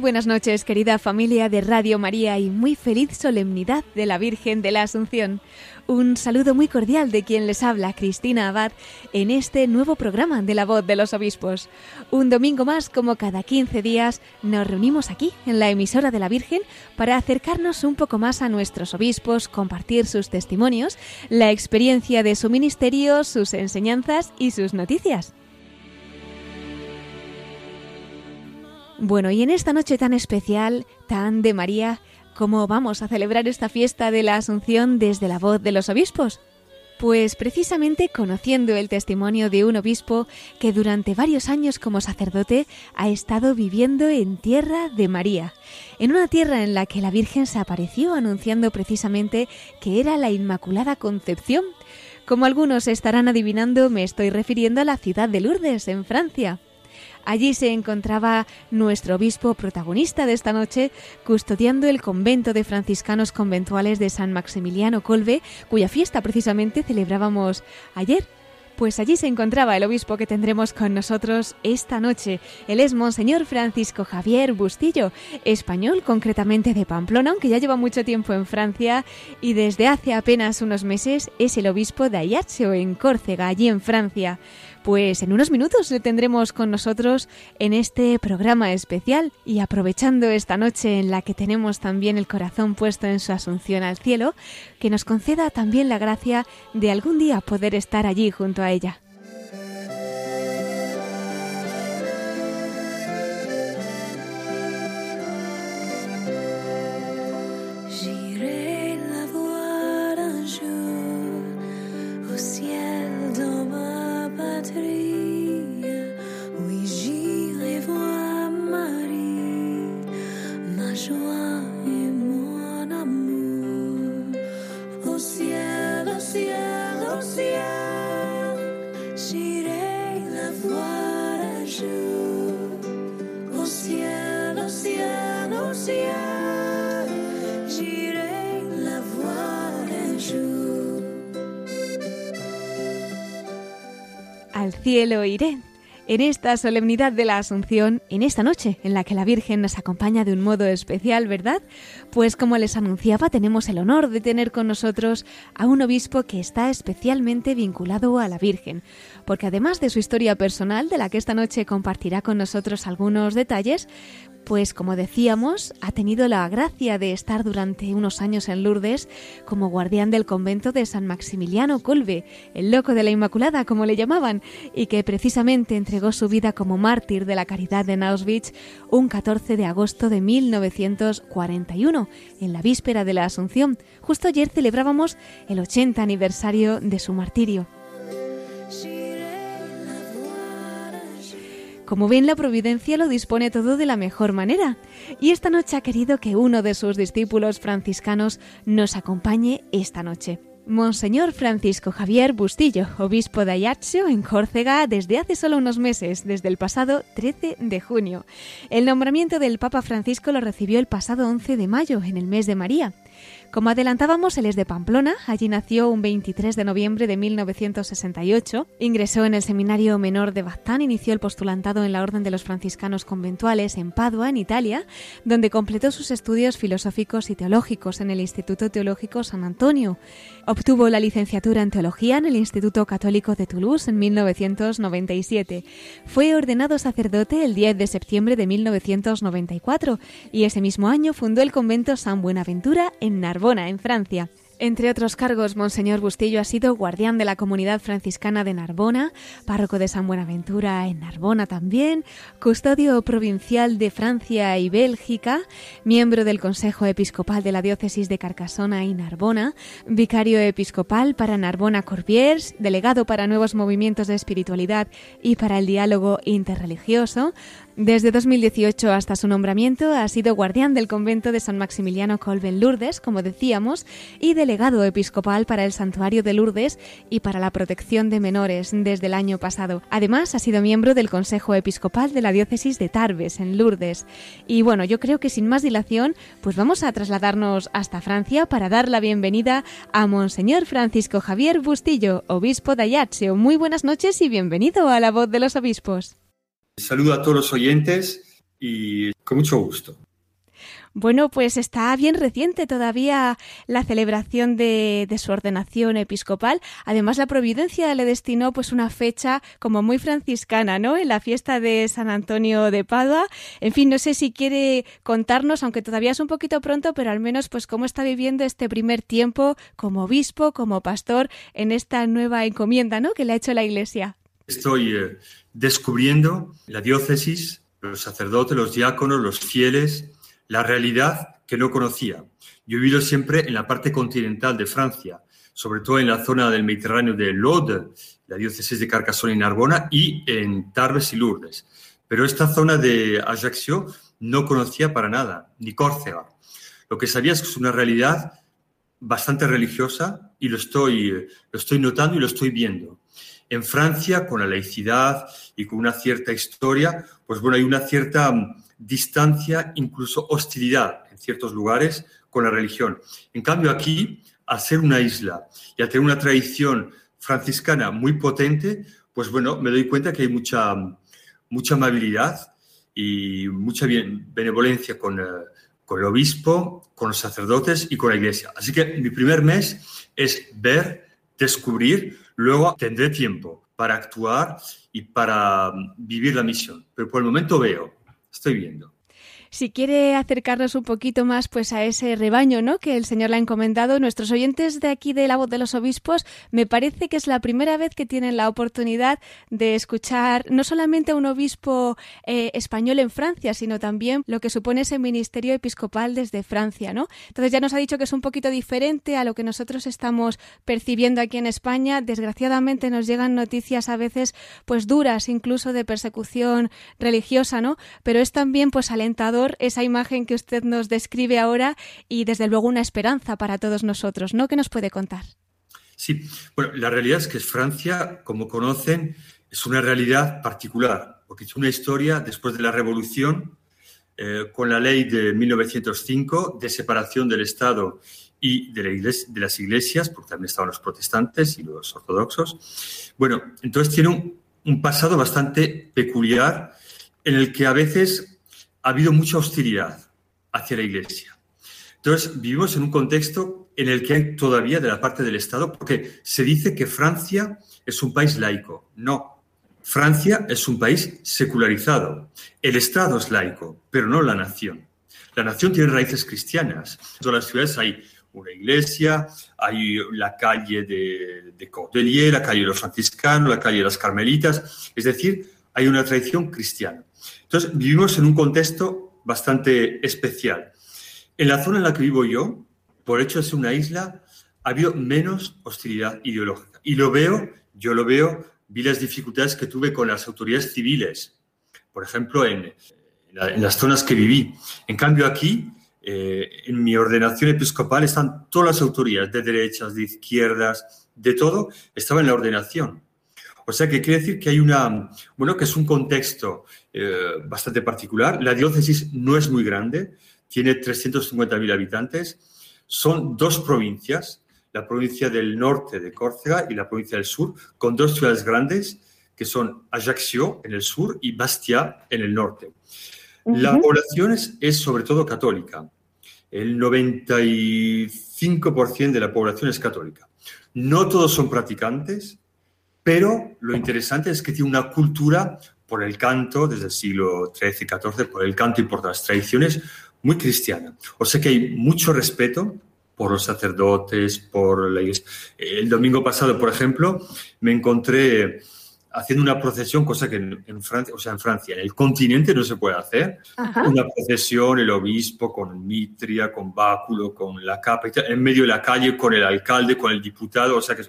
Buenas noches, querida familia de Radio María, y muy feliz solemnidad de la Virgen de la Asunción. Un saludo muy cordial de quien les habla, Cristina Abad, en este nuevo programa de la voz de los obispos. Un domingo más, como cada 15 días, nos reunimos aquí, en la emisora de la Virgen, para acercarnos un poco más a nuestros obispos, compartir sus testimonios, la experiencia de su ministerio, sus enseñanzas y sus noticias. Bueno, y en esta noche tan especial, tan de María, ¿cómo vamos a celebrar esta fiesta de la Asunción desde la voz de los obispos? Pues precisamente conociendo el testimonio de un obispo que durante varios años como sacerdote ha estado viviendo en tierra de María, en una tierra en la que la Virgen se apareció anunciando precisamente que era la Inmaculada Concepción. Como algunos estarán adivinando, me estoy refiriendo a la ciudad de Lourdes, en Francia. Allí se encontraba nuestro obispo protagonista de esta noche, custodiando el convento de franciscanos conventuales de San Maximiliano Colbe, cuya fiesta precisamente celebrábamos ayer. Pues allí se encontraba el obispo que tendremos con nosotros esta noche. Él es Monseñor Francisco Javier Bustillo, español concretamente de Pamplona, aunque ya lleva mucho tiempo en Francia y desde hace apenas unos meses es el obispo de Ajaccio en Córcega, allí en Francia. Pues en unos minutos le tendremos con nosotros en este programa especial y aprovechando esta noche en la que tenemos también el corazón puesto en su asunción al cielo, que nos conceda también la gracia de algún día poder estar allí junto a ella. Cielo iré. En esta solemnidad de la Asunción, en esta noche en la que la Virgen nos acompaña de un modo especial, ¿verdad? Pues como les anunciaba, tenemos el honor de tener con nosotros a un obispo que está especialmente vinculado a la Virgen, porque además de su historia personal, de la que esta noche compartirá con nosotros algunos detalles, pues como decíamos, ha tenido la gracia de estar durante unos años en Lourdes como guardián del convento de San Maximiliano Colbe, el loco de la Inmaculada, como le llamaban, y que precisamente entregó su vida como mártir de la caridad en Auschwitz un 14 de agosto de 1941, en la víspera de la Asunción. Justo ayer celebrábamos el 80 aniversario de su martirio. Como ven, la providencia lo dispone todo de la mejor manera. Y esta noche ha querido que uno de sus discípulos franciscanos nos acompañe esta noche. Monseñor Francisco Javier Bustillo, obispo de Ajaccio en Córcega desde hace solo unos meses, desde el pasado 13 de junio. El nombramiento del Papa Francisco lo recibió el pasado 11 de mayo, en el mes de María. Como adelantábamos, él es de Pamplona, allí nació un 23 de noviembre de 1968, ingresó en el Seminario Menor de Baztán, inició el postulantado en la Orden de los Franciscanos Conventuales en Padua, en Italia, donde completó sus estudios filosóficos y teológicos en el Instituto Teológico San Antonio. Obtuvo la licenciatura en Teología en el Instituto Católico de Toulouse en 1997. Fue ordenado sacerdote el 10 de septiembre de 1994 y ese mismo año fundó el convento San Buenaventura en Narbona, en Francia. Entre otros cargos, Monseñor Bustillo ha sido guardián de la comunidad franciscana de Narbona, párroco de San Buenaventura en Narbona también, custodio provincial de Francia y Bélgica, miembro del Consejo Episcopal de la Diócesis de Carcasona y Narbona, vicario episcopal para Narbona Corbiers, delegado para nuevos movimientos de espiritualidad y para el diálogo interreligioso, Desde 2018 hasta su nombramiento ha sido guardián del convento de San Maximiliano Colben Lourdes, como decíamos, y delegado episcopal para el Santuario de Lourdes y para la protección de menores desde el año pasado. Además, ha sido miembro del Consejo Episcopal de la Diócesis de Tarbes, en Lourdes. Y bueno, yo creo que sin más dilación, pues vamos a trasladarnos hasta Francia para dar la bienvenida a Monseñor Francisco Javier Bustillo, obispo de Ajaccio. Muy buenas noches y bienvenido a la voz de los obispos. Saludo a todos los oyentes y con mucho gusto. Bueno, pues está bien reciente todavía la celebración de, su ordenación episcopal. Además, la providencia le destinó pues una fecha como muy franciscana, ¿no? En la fiesta de San Antonio de Padua. En fin, no sé si quiere contarnos, aunque todavía es un poquito pronto, pero al menos pues cómo está viviendo este primer tiempo como obispo, como pastor en esta nueva encomienda, ¿no? Que le ha hecho la Iglesia. Estoy eh, descubriendo la diócesis, los sacerdotes, los diáconos, los fieles, la realidad que no conocía. Yo he vivido siempre en la parte continental de Francia, sobre todo en la zona del Mediterráneo de l'Aude, la diócesis de Carcassonne y Narbona, y en Tarbes y Lourdes. Pero esta zona de Ajaccio no conocía para nada, ni Córcega. Lo que sabía es que es una realidad bastante religiosa y lo estoy, lo estoy notando y lo estoy viendo. En Francia, con la laicidad y con una cierta historia, pues bueno, hay una cierta mm, distancia, incluso hostilidad en ciertos lugares con la religión. En cambio, aquí, al ser una isla y al tener una tradición franciscana muy potente, pues bueno, me doy cuenta que hay mucha, mucha amabilidad y mucha benevolencia con, eh, con el obispo, con los sacerdotes y con la iglesia. Así que mi primer mes es ver, descubrir Luego tendré tiempo para actuar y para mm, vivir la misión. Pero por el momento veo, estoy viendo si quiere acercarnos un poquito más pues a ese rebaño ¿no? que el Señor le ha encomendado. Nuestros oyentes de aquí de la voz de los obispos, me parece que es la primera vez que tienen la oportunidad de escuchar no solamente a un obispo eh, español en Francia, sino también lo que supone ese ministerio episcopal desde Francia. ¿no? Entonces ya nos ha dicho que es un poquito diferente a lo que nosotros estamos percibiendo aquí en España. Desgraciadamente nos llegan noticias a veces pues duras, incluso de persecución religiosa, ¿no? Pero es también pues alentador esa imagen que usted nos describe ahora y desde luego una esperanza para todos nosotros, ¿no? ¿Qué nos puede contar? Sí, bueno, la realidad es que Francia, como conocen, es una realidad particular, porque es una historia después de la Revolución, eh, con la ley de 1905 de separación del Estado y de, de, las iglesias, porque también estaban los protestantes y los ortodoxos. Bueno, entonces tiene un pasado bastante peculiar en el que a veces ha habido mucha hostilidad hacia la Iglesia. Entonces, vivimos en un contexto en el que hay todavía de la parte del Estado, porque se dice que Francia es un país laico. No, Francia es un país secularizado. El Estado es laico, pero no la nación. La nación tiene raíces cristianas. En todas las ciudades hay una iglesia, hay la calle de, de Cordelier, la calle de los franciscanos, la calle de las carmelitas. Es decir, hay una tradición cristiana. Entonces, vivimos en un contexto bastante especial. En la zona en la que vivo yo, por hecho de ser una isla, ha habido menos hostilidad ideológica. Y lo veo, yo lo veo, vi las dificultades que tuve con las autoridades civiles, por ejemplo, en, las zonas que viví. En cambio, aquí, eh, en mi ordenación episcopal, están todas las autoridades, de derechas, de izquierdas, de todo, estaba en la ordenación. O sea que quiere decir que hay una, bueno, que es un contexto eh, bastante particular. La diócesis no es muy grande, tiene 350.000 habitantes. Son dos provincias, la provincia del norte de Córcega y la provincia del sur, con dos ciudades grandes que son Ajaccio en el sur y Bastia en el norte. La población es, es sobre todo católica. El 95% de la población es católica. No todos son practicantes, pero lo interesante es que tiene una cultura por el canto, desde el siglo XIII y XIV, por el canto y por las tradiciones, muy cristiana. O sea que hay mucho respeto por los sacerdotes, por la iglesia. El domingo pasado, por ejemplo, me encontré haciendo una procesión, cosa que en, Francia, o sea, en Francia, en el continente no se puede hacer. Una procesión, el obispo con mitria, con báculo, con la capa, en medio de la calle, con el alcalde, con el diputado, o sea que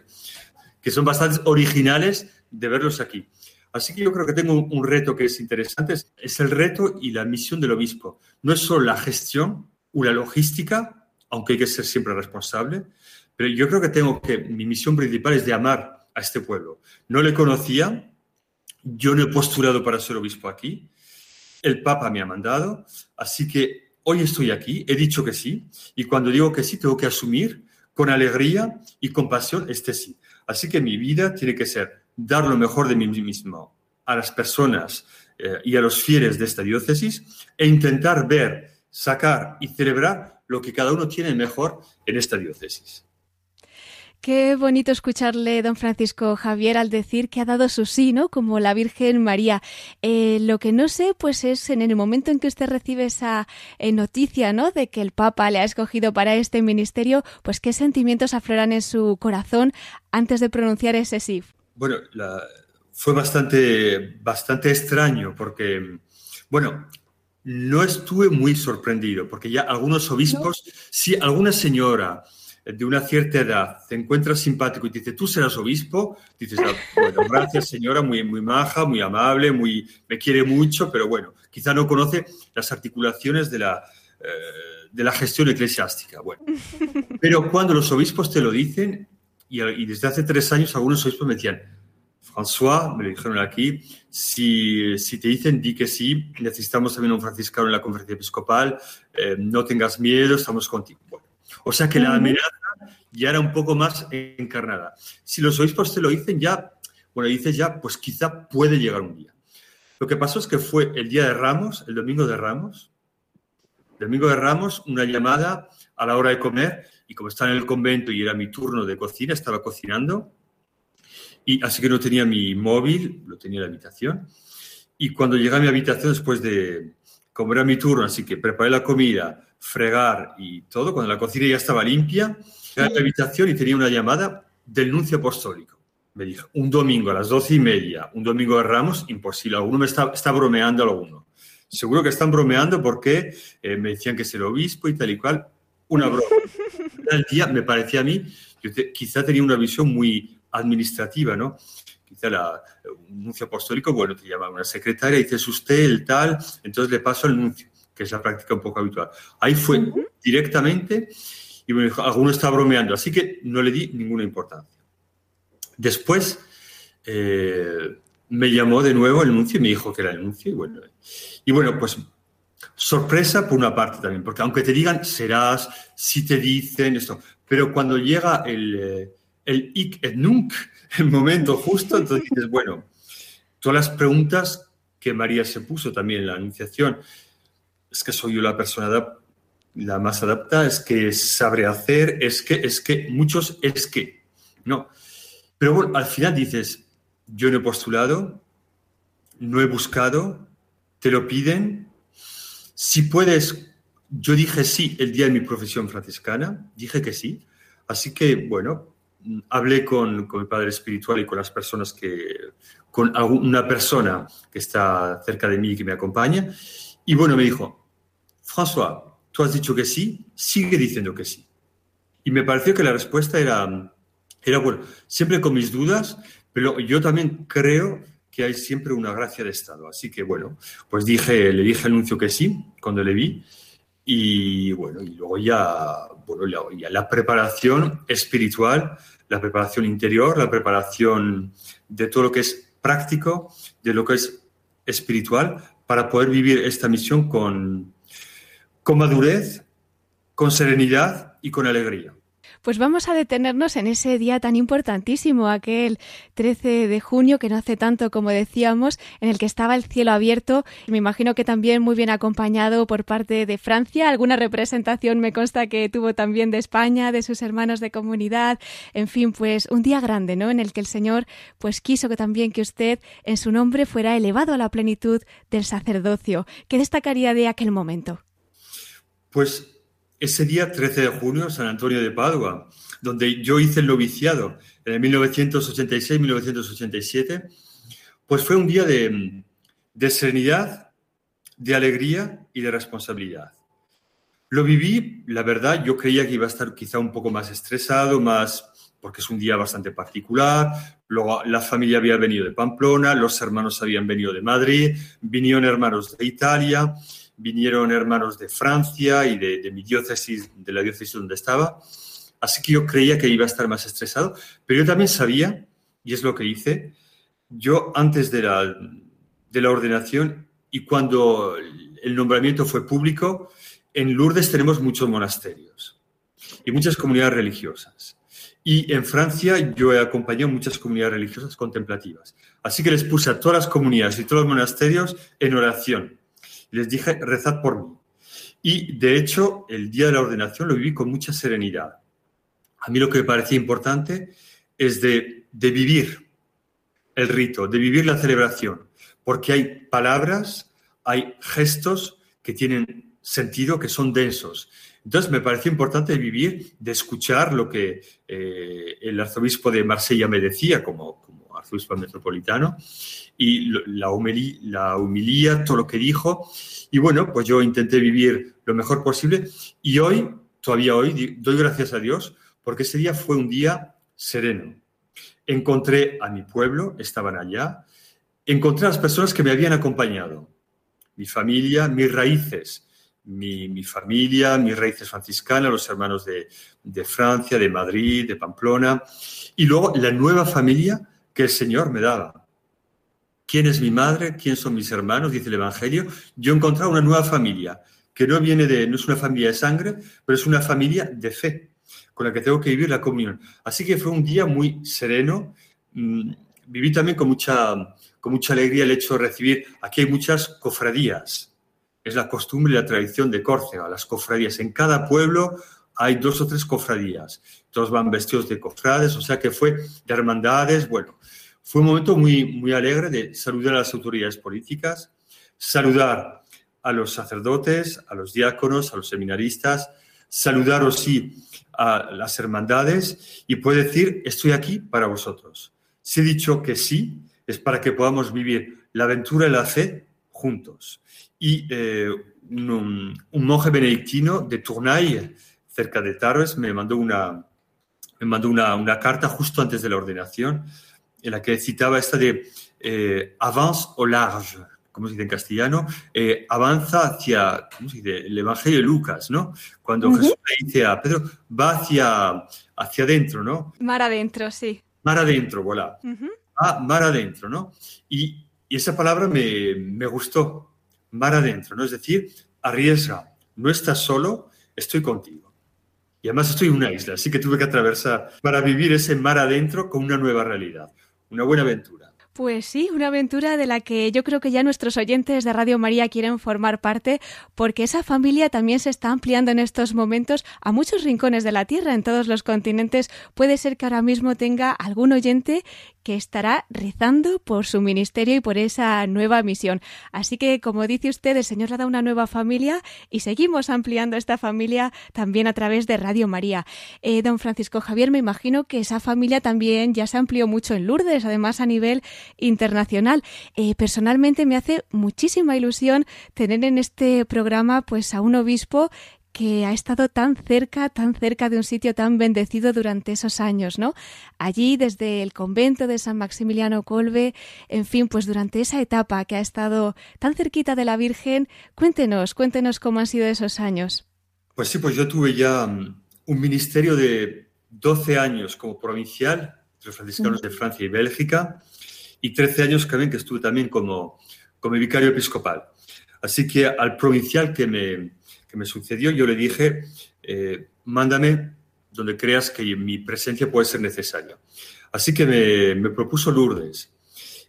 que son bastante originales de verlos aquí. Así que yo creo que tengo un, reto que es interesante, es, el reto y la misión del obispo. No es solo la gestión o la logística, aunque hay que ser siempre responsable, pero yo creo que tengo que, mi misión principal es de amar a este pueblo. No le conocía, yo no he postulado para ser obispo aquí, el Papa me ha mandado, así que hoy estoy aquí, he dicho que sí, y cuando digo que sí, tengo que asumir con alegría y compasión este sí. Así que mi vida tiene que ser dar lo mejor de mí mismo a las personas eh, y a los fieles de esta diócesis e intentar ver, sacar y celebrar lo que cada uno tiene mejor en esta diócesis. Qué bonito escucharle, don Francisco Javier, al decir que ha dado su sí, ¿no? Como la Virgen María. Eh, lo que no sé, pues es en el momento en que usted recibe esa eh, noticia, ¿no? De que el Papa le ha escogido para este ministerio, pues qué sentimientos afloran en su corazón antes de pronunciar ese sí. Bueno, fue bastante, bastante extraño porque, bueno, no estuve muy sorprendido porque ya algunos obispos, si alguna señora de una cierta edad te encuentras simpático y te dice, tú serás obispo, dices, ah, bueno, gracias señora, muy, muy maja, muy amable, muy, me quiere mucho, pero bueno, quizá no conoce las articulaciones de la, eh, de la gestión eclesiástica. Bueno, pero cuando los obispos te lo dicen, y, desde hace tres años algunos obispos me decían, François, me lo dijeron aquí, si, si, te dicen di que sí, necesitamos también un franciscano en la conferencia episcopal, eh, no tengas miedo, estamos contigo. Bueno, o sea que la amenaza ya era un poco más encarnada. Si los obispos te lo dicen ya, bueno, dices ya, pues quizá puede llegar un día. Lo que pasó es que fue el día de Ramos, el domingo de Ramos, el domingo de Ramos, una llamada a la hora de comer, y como estaba en el convento y era mi turno de cocina, estaba cocinando, y así que no tenía mi móvil, lo tenía en la habitación. Y cuando llegué a mi habitación, después de, como era mi turno, así que preparé la comida, fregar y todo, cuando la cocina ya estaba limpia, llegué a la habitación y tenía una llamada del nuncio apostólico. Me dijo, un domingo a las doce y media, un domingo de Ramos, imposible. Alguno me está, está bromeando, alguno. Seguro que están bromeando porque eh, me decían que es el obispo y tal y cual. Una broma. El día me parecía a mí, yo quizá tenía una visión muy administrativa, ¿no? Quizá la, un nuncio apostólico, bueno, te llama una secretaria, dices usted el tal, entonces le paso al nuncio que es la práctica un poco habitual. Ahí fue directamente y me dijo, alguno está bromeando, así que no le di ninguna importancia. Después eh, me llamó de nuevo el anuncio y me dijo que era el anuncio y bueno, y bueno, pues sorpresa por una parte también, porque aunque te digan serás, si te dicen esto, pero cuando llega el, eh, el ik et nunc, el momento justo, entonces dices, bueno, todas las preguntas que María se puso también en la anunciación, es que soy yo la persona la más adaptada, es que sabré hacer, es que, es que, muchos es que, no. Pero bueno, al final dices, yo no he postulado, no he buscado, te lo piden, si puedes, yo dije sí el día de mi profesión franciscana, dije que sí, así que bueno, hablé con, con mi padre espiritual y con las personas que, con una persona que está cerca de mí y que me acompaña, y bueno, me dijo, François, tú has dicho que sí, sigue diciendo que sí. Y me pareció que la respuesta era, era bueno, siempre con mis dudas, pero yo también creo que hay siempre una gracia de Estado. Así que bueno, pues dije, le dije al anuncio que sí cuando le vi. Y bueno, y luego ya, bueno, ya la preparación espiritual, la preparación interior, la preparación de todo lo que es práctico, de lo que es espiritual, para poder vivir esta misión con, con madurez, con serenidad y con alegría. Pues vamos a detenernos en ese día tan importantísimo, aquel 13 de junio, que no hace tanto como decíamos, en el que estaba el cielo abierto. Me imagino que también muy bien acompañado por parte de Francia. Alguna representación me consta que tuvo también de España, de sus hermanos de comunidad. En fin, pues un día grande, ¿no? En el que el Señor pues quiso que también que usted en su nombre fuera elevado a la plenitud del sacerdocio. ¿Qué destacaría de aquel momento? Pues ese día 13 de junio, San Antonio de Padua, donde yo hice el noviciado en el 1986-1987, pues fue un día de, serenidad, de alegría y de responsabilidad. Lo viví, la verdad, yo creía que iba a estar quizá un poco más estresado, más, porque es un día bastante particular. Luego la familia había venido de Pamplona, los hermanos habían venido de Madrid, vinieron hermanos de Italia, vinieron hermanos de Francia y de, mi diócesis, de la diócesis donde estaba. Así que yo creía que iba a estar más estresado, pero yo también sabía, y es lo que hice, yo antes de la, de la ordenación y cuando el nombramiento fue público, en Lourdes tenemos muchos monasterios y muchas comunidades religiosas. Y en Francia yo he acompañado muchas comunidades religiosas contemplativas. Así que les puse a todas las comunidades y todos los monasterios en oración. Les dije, rezad por mí. Y de hecho, el día de la ordenación lo viví con mucha serenidad. A mí lo que me parecía importante es de, vivir el rito, de vivir la celebración, porque hay palabras, hay gestos que tienen sentido, que son densos. Entonces me pareció importante vivir, de escuchar lo que eh, el arzobispo de Marsella me decía como, arzobispo metropolitano y la, humilía, la humilía, todo lo que dijo. Y bueno, pues yo intenté vivir lo mejor posible y hoy, todavía hoy, doy gracias a Dios porque ese día fue un día sereno. Encontré a mi pueblo, estaban allá, encontré a las personas que me habían acompañado, mi familia, mis raíces, mi, familia, mis raíces franciscanas, los hermanos de, de, Francia, de Madrid, de Pamplona, y luego la nueva familia que el Señor me daba. ¿Quién es mi madre? ¿Quién son mis hermanos? Dice el Evangelio. Yo he una nueva familia, que no viene de, no es una familia de sangre, pero es una familia de fe, con la que tengo que vivir la comunión. Así que fue un día muy sereno. Mm, viví también con mucha, con mucha alegría el hecho de recibir, aquí hay muchas cofradías, es la costumbre y la tradición de Córcega, las cofradías. En cada pueblo hay dos o tres cofradías. Todos van vestidos de cofrades, o sea que fue de hermandades. Bueno, fue un momento muy, muy alegre de saludar a las autoridades políticas, saludar a los sacerdotes, a los diáconos, a los seminaristas, saludar sí a las hermandades y puede decir, estoy aquí para vosotros. Si he dicho que sí, es para que podamos vivir la aventura y la fe juntos y eh, un, monje benedictino de Tournai, cerca de Tarbes, me mandó una, me mandó una, una, carta justo antes de la ordenación en la que citaba esta de eh, avance au large, como se dice en castellano, eh, avanza hacia, ¿cómo se dice? El Evangelio de Lucas, ¿no? Cuando Jesús le dice a Pedro, va hacia, hacia adentro, ¿no? Mar adentro, sí. Mar adentro, voilà. Va mar adentro, ¿no? Y, y esa palabra me, me gustó, mar adentro, ¿no? Es decir, arriesga, no estás solo, estoy contigo. Y además estoy en una isla, así que tuve que atravesar para vivir ese mar adentro con una nueva realidad, una buena aventura. Pues sí, una aventura de la que yo creo que ya nuestros oyentes de Radio María quieren formar parte, porque esa familia también se está ampliando en estos momentos a muchos rincones de la Tierra, en todos los continentes. Puede ser que ahora mismo tenga algún oyente que estará rezando por su ministerio y por esa nueva misión. Así que, como dice usted, el Señor le da una nueva familia y seguimos ampliando esta familia también a través de Radio María. Eh, don Francisco Javier, me imagino que esa familia también ya se amplió mucho en Lourdes, además a nivel internacional. Eh, personalmente me hace muchísima ilusión tener en este programa pues a un obispo que ha estado tan cerca, tan cerca de un sitio tan bendecido durante esos años, ¿no? Allí, desde el convento de San Maximiliano Colbe, en fin, pues durante esa etapa que ha estado tan cerquita de la Virgen, cuéntenos, cuéntenos cómo han sido esos años. Pues sí, pues yo tuve ya mm, un ministerio de 12 años como provincial, los franciscanos de Francia y Bélgica, y 13 años también que estuve también como, como vicario episcopal. Así que al provincial que me, que me sucedió, yo le dije, eh, mándame donde creas que mi presencia puede ser necesaria. Así que me, me, propuso Lourdes.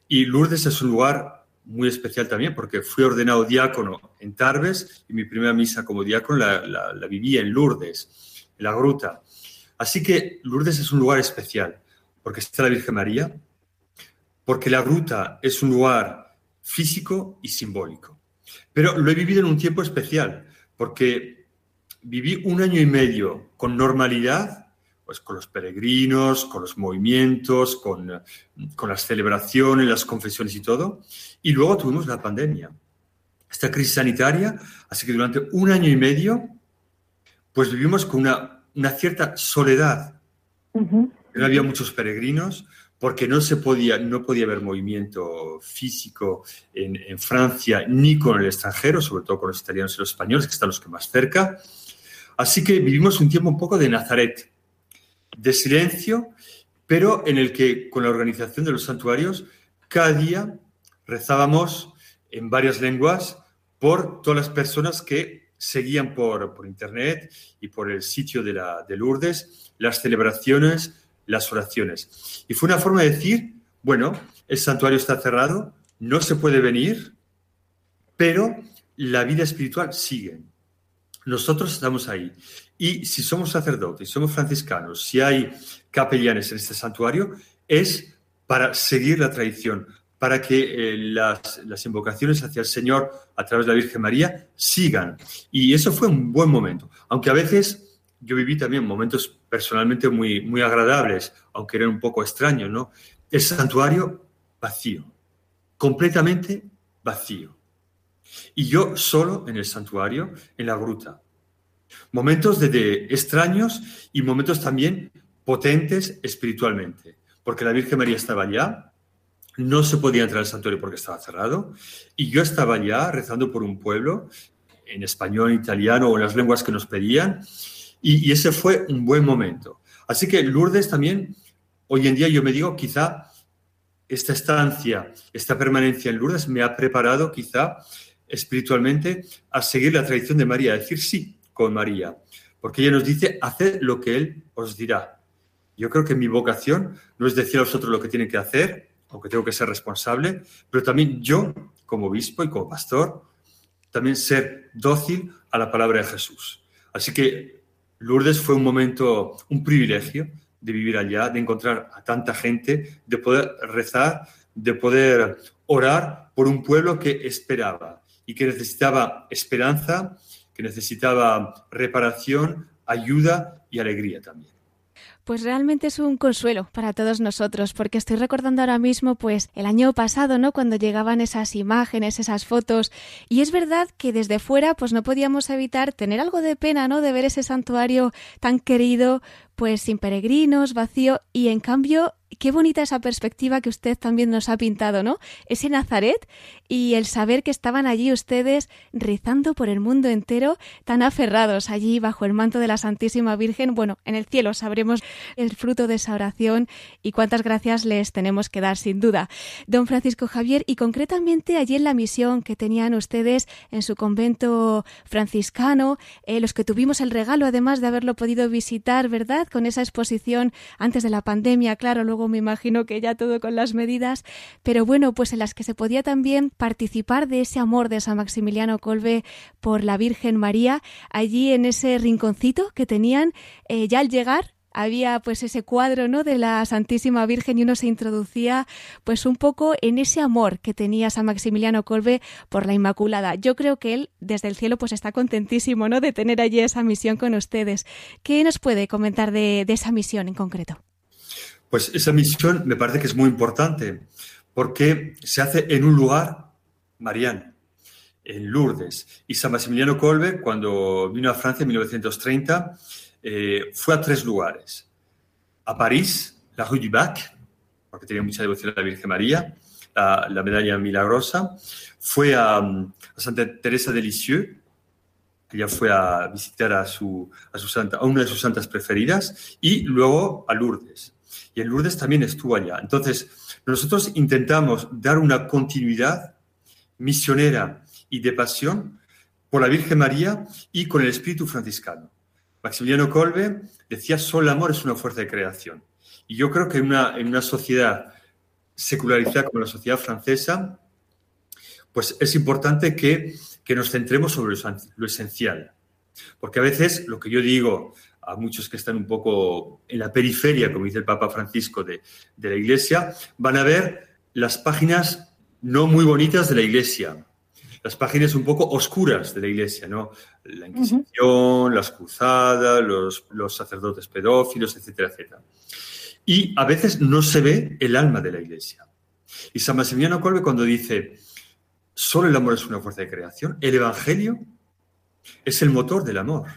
Y Lourdes es un lugar muy especial también porque fui ordenado diácono en Tarbes y mi primera misa como diácono la, la, la viví en Lourdes, en la gruta. Así que Lourdes es un lugar especial porque está la Virgen María, porque la gruta es un lugar físico y simbólico. Pero lo he vivido en un tiempo especial, porque viví un año y medio con normalidad, pues con los peregrinos, con los movimientos, con, con las celebraciones, las confesiones y todo, y luego tuvimos la pandemia, esta crisis sanitaria, así que durante un año y medio, pues vivimos con una, una cierta soledad. no había muchos peregrinos, porque no se podía, no podía haber movimiento físico en, en, Francia ni con el extranjero, sobre todo con los italianos y los españoles, que están los que más cerca. Así que vivimos un tiempo un poco de Nazaret, de silencio, pero en el que con la organización de los santuarios, cada día rezábamos en varias lenguas por todas las personas que seguían por, por internet y por el sitio de, la, de Lourdes las celebraciones, las oraciones. Y fue una forma de decir, bueno, el santuario está cerrado, no se puede venir, pero la vida espiritual sigue. Nosotros estamos ahí. Y si somos sacerdotes, somos franciscanos, si hay capellanes en este santuario, es para seguir la tradición, para que eh, las, las, invocaciones hacia el Señor a través de la Virgen María sigan. Y eso fue un buen momento, aunque a veces yo viví también momentos personalmente muy, muy agradables, aunque eran un poco extraños, ¿no? El santuario vacío, completamente vacío. Y yo solo en el santuario, en la gruta. Momentos de, extraños y momentos también potentes espiritualmente, porque la Virgen María estaba allá, no se podía entrar al santuario porque estaba cerrado y yo estaba ya rezando por un pueblo en español, italiano o en las lenguas que nos pedían y, ese fue un buen momento. Así que Lourdes también, hoy en día yo me digo, quizá esta estancia, esta permanencia en Lourdes me ha preparado quizá espiritualmente a seguir la tradición de María, a decir sí con María, porque ella nos dice, haced lo que Él os dirá. Yo creo que mi vocación no es decir a vosotros lo que tienen que hacer, aunque tengo que ser responsable, pero también yo, como obispo y como pastor, también ser dócil a la palabra de Jesús. Así que Lourdes fue un momento, un privilegio de vivir allá, de encontrar a tanta gente, de poder rezar, de poder orar por un pueblo que esperaba y que necesitaba esperanza, que necesitaba reparación, ayuda y alegría también. Pues realmente es un consuelo para todos nosotros, porque estoy recordando ahora mismo, pues, el año pasado, ¿no? Cuando llegaban esas imágenes, esas fotos, y es verdad que desde fuera, pues no podíamos evitar tener algo de pena, ¿no? De ver ese santuario tan querido, pues sin peregrinos, vacío, y en cambio qué bonita esa perspectiva que usted también nos ha pintado, ¿no? Ese Nazaret y el saber que estaban allí ustedes rezando por el mundo entero, tan aferrados allí bajo el manto de la Santísima Virgen. Bueno, en el cielo sabremos el fruto de esa oración y cuántas gracias les tenemos que dar, sin duda. Don Francisco Javier, y concretamente allí en la misión que tenían ustedes en su convento franciscano, eh, los que tuvimos el regalo además de haberlo podido visitar, ¿verdad? Con esa exposición antes de la pandemia, claro, luego me imagino que ya todo con las medidas, pero bueno, pues en las que se podía también participar de ese amor de San Maximiliano Colbe por la Virgen María, allí en ese rinconcito que tenían eh, ya al llegar había pues ese cuadro no de la Santísima Virgen y uno se introducía pues un poco en ese amor que tenía San Maximiliano Colbe por la Inmaculada. Yo creo que él desde el cielo pues está contentísimo no de tener allí esa misión con ustedes. ¿Qué nos puede comentar de, esa misión en concreto? Pues esa misión me parece que es muy importante porque se hace en un lugar mariano, en Lourdes. Y San Maximiliano Colbe, cuando vino a Francia en 1930, eh, fue a tres lugares. A París, la Rue du Bac, porque tenía mucha devoción a la Virgen María, la, la medalla milagrosa. Fue a, Santa Teresa de Lisieux, ella fue a visitar a, su, a, su santa, a una de sus santas preferidas, y luego a Lourdes y en Lourdes también estuvo allá. Entonces, nosotros intentamos dar una continuidad misionera y de pasión por la Virgen María y con el espíritu franciscano. Maximiliano Colbe decía, solo el amor es una fuerza de creación. Y yo creo que en una, en una sociedad secularizada como la sociedad francesa, pues es importante que, que nos centremos sobre lo, lo esencial. Porque a veces lo que yo digo a muchos que están un poco en la periferia, como dice el Papa Francisco, de, de la Iglesia, van a ver las páginas no muy bonitas de la Iglesia, las páginas un poco oscuras de la Iglesia, ¿no? La Inquisición, uh -huh. las cruzadas, los, los, sacerdotes pedófilos, etcétera, etcétera. Y a veces no se ve el alma de la Iglesia. Y San Maximiliano Colbe cuando dice, solo el amor es una fuerza de creación, el Evangelio es el motor del amor.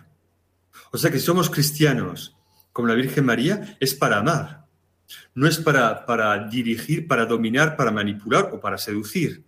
O sea que si somos cristianos como la Virgen María, es para amar. no es para, para dirigir, para dominar, para manipular o para seducir.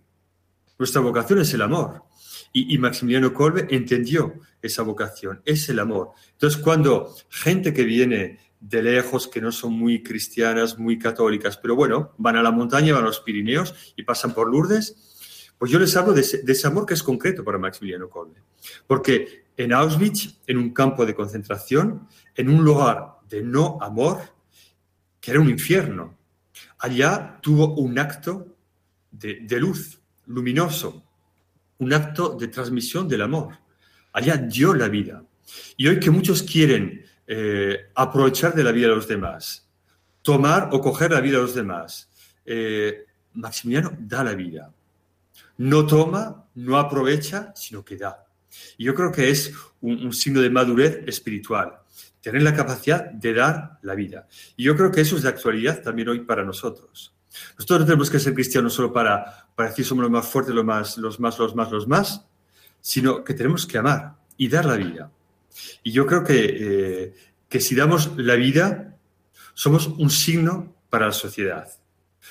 Nuestra vocación es el amor. Y, Maximiliano Kolbe entendió esa vocación, es el amor. Entonces, cuando gente que viene de lejos, que no son muy cristianas, muy católicas, pero bueno, van a la montaña, van a los Pirineos y pasan por Lourdes, pues yo les hablo de ese, amor que es concreto para Maximiliano Kolbe. Porque en Auschwitz, en un campo de concentración, en un lugar de no amor, que era un infierno, allá tuvo un acto de luz, luminoso, un acto de transmisión del amor. Allá dio la vida. Y hoy que muchos quieren eh, aprovechar de la vida de los demás, tomar o coger la vida de los demás. Eh, Maximiliano da la vida. No toma, no aprovecha, sino que da. Y yo creo que es un, signo de madurez espiritual, tener la capacidad de dar la vida. Y yo creo que eso es de actualidad también hoy para nosotros. Nosotros no tenemos que ser cristianos solo para, para decir somos los más fuertes, los más, los más, los más, los más, sino que tenemos que amar y dar la vida. Y yo creo que, eh, que si damos la vida, somos un signo para la sociedad.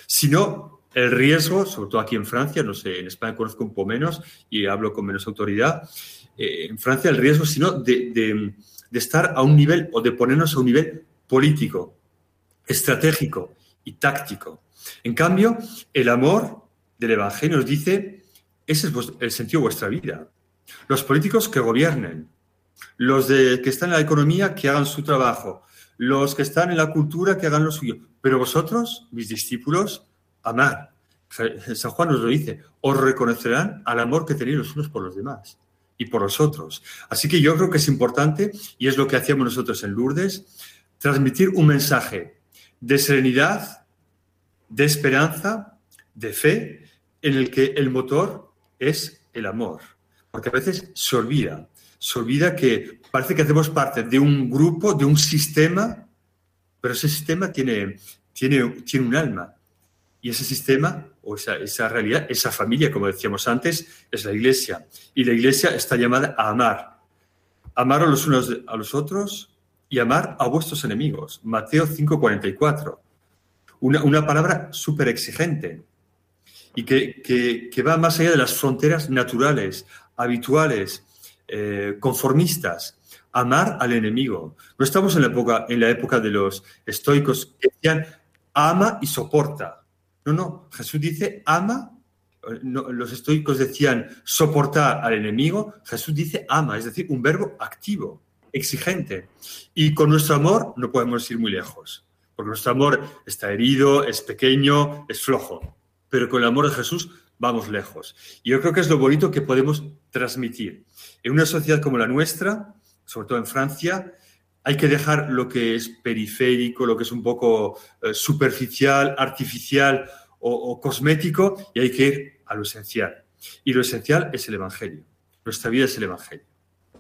Si no, el riesgo, sobre todo aquí en Francia, no sé, en España conozco un poco menos y hablo con menos autoridad, eh, en Francia el riesgo, sino de, de, de estar a un nivel o de ponernos a un nivel político, estratégico y táctico. En cambio, el amor del Evangelio nos dice, ese es el sentido de vuestra vida. Los políticos que gobiernen, los de, que están en la economía que hagan su trabajo, los que están en la cultura que hagan lo suyo. Pero vosotros, mis discípulos, amad. San Juan nos lo dice, os reconocerán al amor que tenéis los unos por los demás y por los otros. Así que yo creo que es importante, y es lo que hacíamos nosotros en Lourdes, transmitir un mensaje de serenidad, de esperanza, de fe, en el que el motor es el amor. Porque a veces se olvida se olvida que parece que hacemos parte de un grupo, de un sistema, pero ese sistema tiene, tiene, tiene un alma. Y ese sistema, o esa, esa realidad, esa familia, como decíamos antes, es la iglesia. Y la iglesia está llamada a amar. Amar a los unos a los otros y amar a vuestros enemigos. Mateo 5:44. Una, una palabra súper exigente y que, que, va más allá de las fronteras naturales, habituales, eh, conformistas, amar al enemigo. No estamos en la, época, en la época de los estoicos que decían ama y soporta. No, no, Jesús dice ama. Eh, los estoicos decían soportar al enemigo, Jesús dice ama, es decir, un verbo activo, exigente. Y con nuestro amor no podemos ir muy lejos, porque nuestro amor está herido, es pequeño, es flojo. Pero con el amor de Jesús vamos lejos. Y yo creo que es lo bonito que podemos transmitir. En una sociedad como la nuestra, sobre todo en Francia, hay que dejar lo que es periférico, lo que es un poco eh, superficial, artificial o, o cosmético, y hay que ir a lo esencial. Y lo esencial es el Evangelio. Nuestra vida es el Evangelio.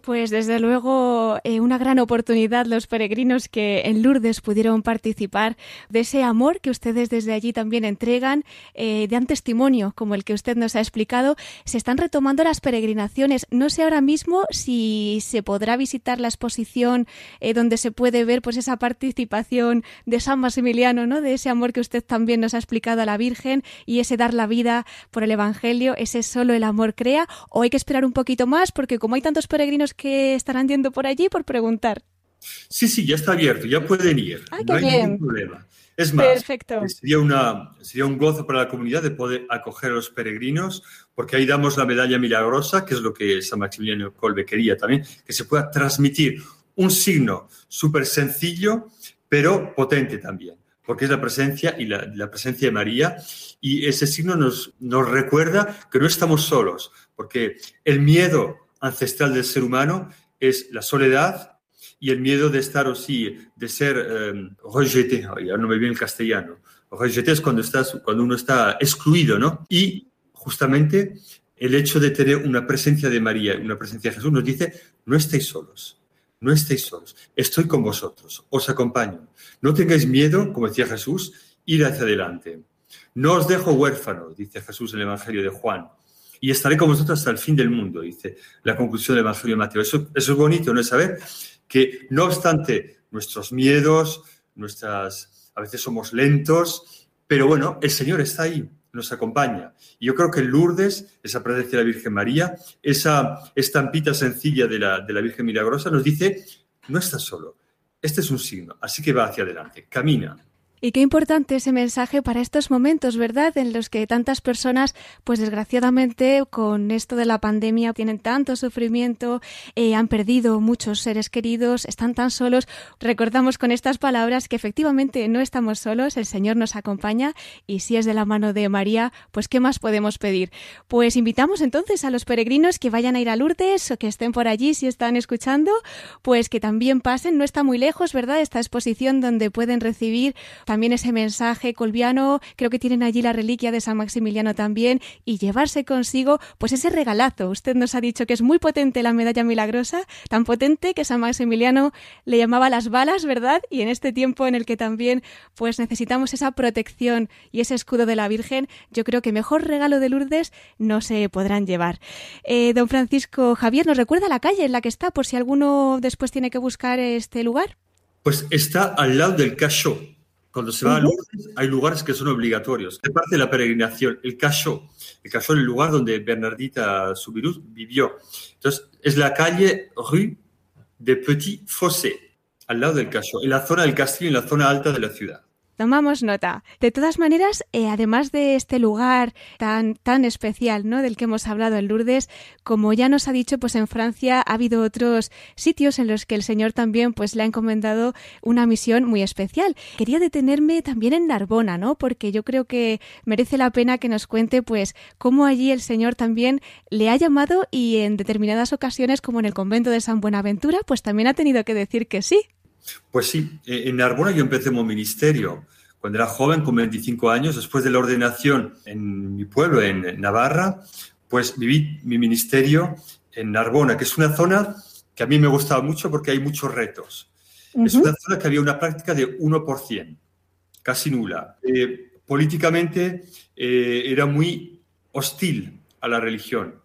Pues desde luego eh, una gran oportunidad los peregrinos que en Lourdes pudieron participar de ese amor que ustedes desde allí también entregan, eh, dan testimonio como el que usted nos ha explicado. Se están retomando las peregrinaciones. No sé ahora mismo si se podrá visitar la exposición eh, donde se puede ver pues esa participación de San Maximiliano, ¿no? De ese amor que usted también nos ha explicado a la Virgen y ese dar la vida por el Evangelio, ese solo el amor crea. O hay que esperar un poquito más porque como hay tantos peregrinos que estarán yendo por allí por preguntar. Sí, sí, ya está abierto, ya pueden ir. Ah, no hay bien. ningún problema. Es más, Perfecto. Sería, una, sería un gozo para la comunidad de poder acoger a los peregrinos, porque ahí damos la medalla milagrosa, que es lo que San Maximiliano Colbe quería también, que se pueda transmitir un signo súper sencillo, pero potente también, porque es la presencia y la, la, presencia de María, y ese signo nos, nos recuerda que no estamos solos, porque el miedo ancestral del ser humano es la soledad y el miedo de estar así, de ser eh, rejeté, ya no me viene el castellano. Rejeté es cuando, estás, cuando uno está excluido, ¿no? Y justamente el hecho de tener una presencia de María, una presencia de Jesús, nos dice, no estáis solos, no estáis solos, estoy con vosotros, os acompaño. No tengáis miedo, como decía Jesús, ir hacia adelante. No os dejo huérfano, dice Jesús en el Evangelio de Juan y estaré con vosotros hasta el fin del mundo, dice la conclusión del Evangelio de Mateo. Eso, eso es bonito, ¿no? Es saber que no obstante nuestros miedos, nuestras a veces somos lentos, pero bueno, el Señor está ahí, nos acompaña. Y yo creo que Lourdes, esa presencia de la Virgen María, esa estampita sencilla de la, de la Virgen Milagrosa, nos dice, no estás solo, este es un signo, así que va hacia adelante, camina, y qué importante ese mensaje para estos momentos, ¿verdad? En los que tantas personas, pues desgraciadamente, con esto de la pandemia, tienen tanto sufrimiento, eh, han perdido muchos seres queridos, están tan solos. Recordamos con estas palabras que efectivamente no estamos solos, el Señor nos acompaña y si es de la mano de María, pues ¿qué más podemos pedir? Pues invitamos entonces a los peregrinos que vayan a ir a Lourdes o que estén por allí si están escuchando, pues que también pasen, no está muy lejos, ¿verdad? Esta exposición donde pueden recibir también ese mensaje colviano, creo que tienen allí la reliquia de San Maximiliano también, y llevarse consigo pues ese regalazo. Usted nos ha dicho que es muy potente la medalla milagrosa, tan potente que San Maximiliano le llamaba las balas, ¿verdad? Y en este tiempo en el que también pues necesitamos esa protección y ese escudo de la Virgen, yo creo que mejor regalo de Lourdes no se podrán llevar. Eh, don Francisco Javier, ¿nos recuerda la calle en la que está por si alguno después tiene que buscar este lugar? Pues está al lado del Cachot, cuando se va a Lourdes hay lugares que son obligatorios. Es parte de la peregrinación. El Cachot, el Cachot es el lugar donde Bernardita Subirus vivió. Entonces, es la calle Rue de Petit Fossé, al lado del Cachot, en la zona del castillo, en la zona alta de la ciudad. Tomamos nota. De todas maneras, eh, además de este lugar tan, tan especial, ¿no? Del que hemos hablado en Lourdes, como ya nos ha dicho, pues en Francia ha habido otros sitios en los que el Señor también pues le ha encomendado una misión muy especial. Quería detenerme también en Narbona, ¿no? Porque yo creo que merece la pena que nos cuente, pues, cómo allí el Señor también le ha llamado y en determinadas ocasiones, como en el convento de San Buenaventura, pues también ha tenido que decir que sí. Pues sí, eh, en Narbona yo empecé como ministerio. Cuando era joven, con 25 años, después de la ordenación en mi pueblo, en Navarra, pues viví mi ministerio en Narbona, que es una zona que a mí me gustaba mucho porque hay muchos retos. Es una zona que había una práctica de 1%, casi nula. Eh, políticamente eh, era muy hostil a la religión.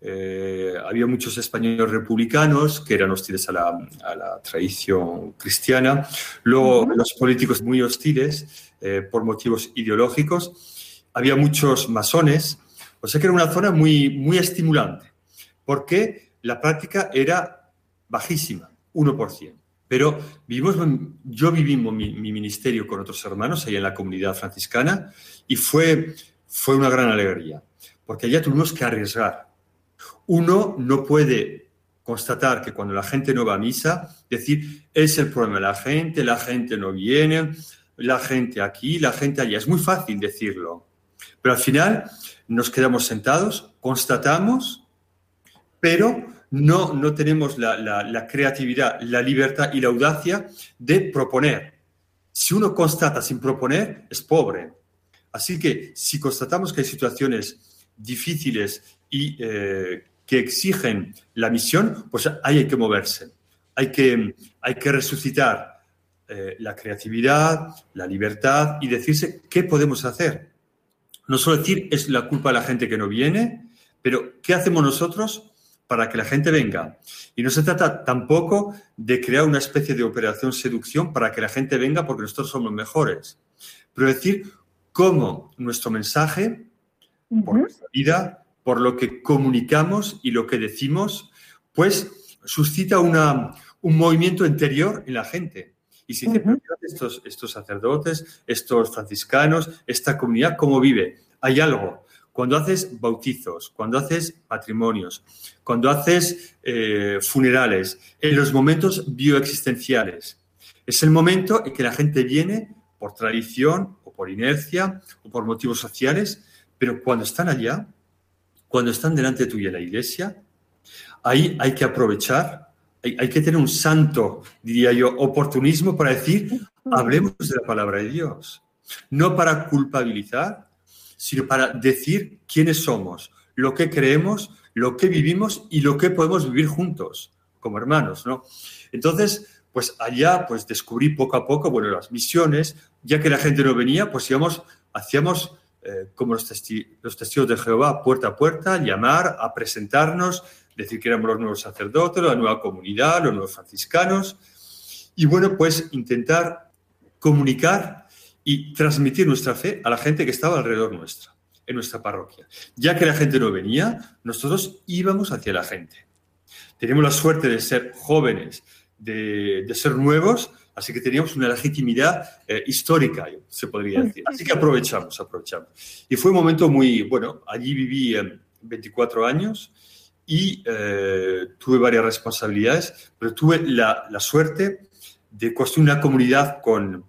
Eh, había muchos españoles republicanos que eran hostiles a la, tradición cristiana, luego los políticos muy hostiles eh, por motivos ideológicos, había muchos masones, o sea que era una zona muy, muy estimulante, porque la práctica era bajísima, 1%. Pero vivimos, yo viví mi, mi ministerio con otros hermanos ahí en la comunidad franciscana y fue, fue una gran alegría, porque allá tuvimos que arriesgar uno no puede constatar que cuando la gente no va a misa, decir, es el problema de la gente, la gente no viene, la gente aquí, la gente allá. Es muy fácil decirlo. Pero al final nos quedamos sentados, constatamos, pero no, no tenemos la, la creatividad, la libertad y la audacia de proponer. Si uno constata sin proponer, es pobre. Así que si constatamos que hay situaciones difíciles y eh, que exigen la misión, pues ahí hay que moverse. Hay que, hay que resucitar eh, la creatividad, la libertad y decirse qué podemos hacer. No solo decir es la culpa de la gente que no viene, pero ¿qué hacemos nosotros para que la gente venga? Y no se trata tampoco de crear una especie de operación seducción para que la gente venga porque nosotros somos mejores, pero decir cómo nuestro mensaje, por nuestra vida, por lo que comunicamos y lo que decimos, pues suscita una, un movimiento interior en la gente. Y si te estos, estos sacerdotes, estos franciscanos, esta comunidad, ¿cómo vive? Hay algo. Cuando haces bautizos, cuando haces matrimonios, cuando haces eh, funerales, en los momentos bioexistenciales, es el momento en que la gente viene por tradición o por inercia o por motivos sociales, pero cuando están allá, cuando están delante tuya la iglesia, ahí hay que aprovechar, hay, que tener un santo, diría yo, oportunismo para decir, hablemos de la palabra de Dios. No para culpabilizar, sino para decir quiénes somos, lo que creemos, lo que vivimos y lo que podemos vivir juntos, como hermanos, ¿no? Entonces, pues allá, pues descubrí poco a poco, bueno, las misiones, ya que la gente no venía, pues íbamos, hacíamos eh, como los, testigos de Jehová, puerta a puerta, llamar, a presentarnos, decir que éramos los nuevos sacerdotes, la nueva comunidad, los nuevos franciscanos, y bueno, pues intentar comunicar y transmitir nuestra fe a la gente que estaba alrededor nuestra, en nuestra parroquia. Ya que la gente no venía, nosotros íbamos hacia la gente. Teníamos la suerte de ser jóvenes, de, ser nuevos, así que teníamos una legitimidad eh, histórica, se podría decir. Así que aprovechamos, aprovechamos. Y fue un momento muy, bueno, allí viví 24 años y eh, tuve varias responsabilidades, pero tuve la, la, suerte de construir una comunidad con,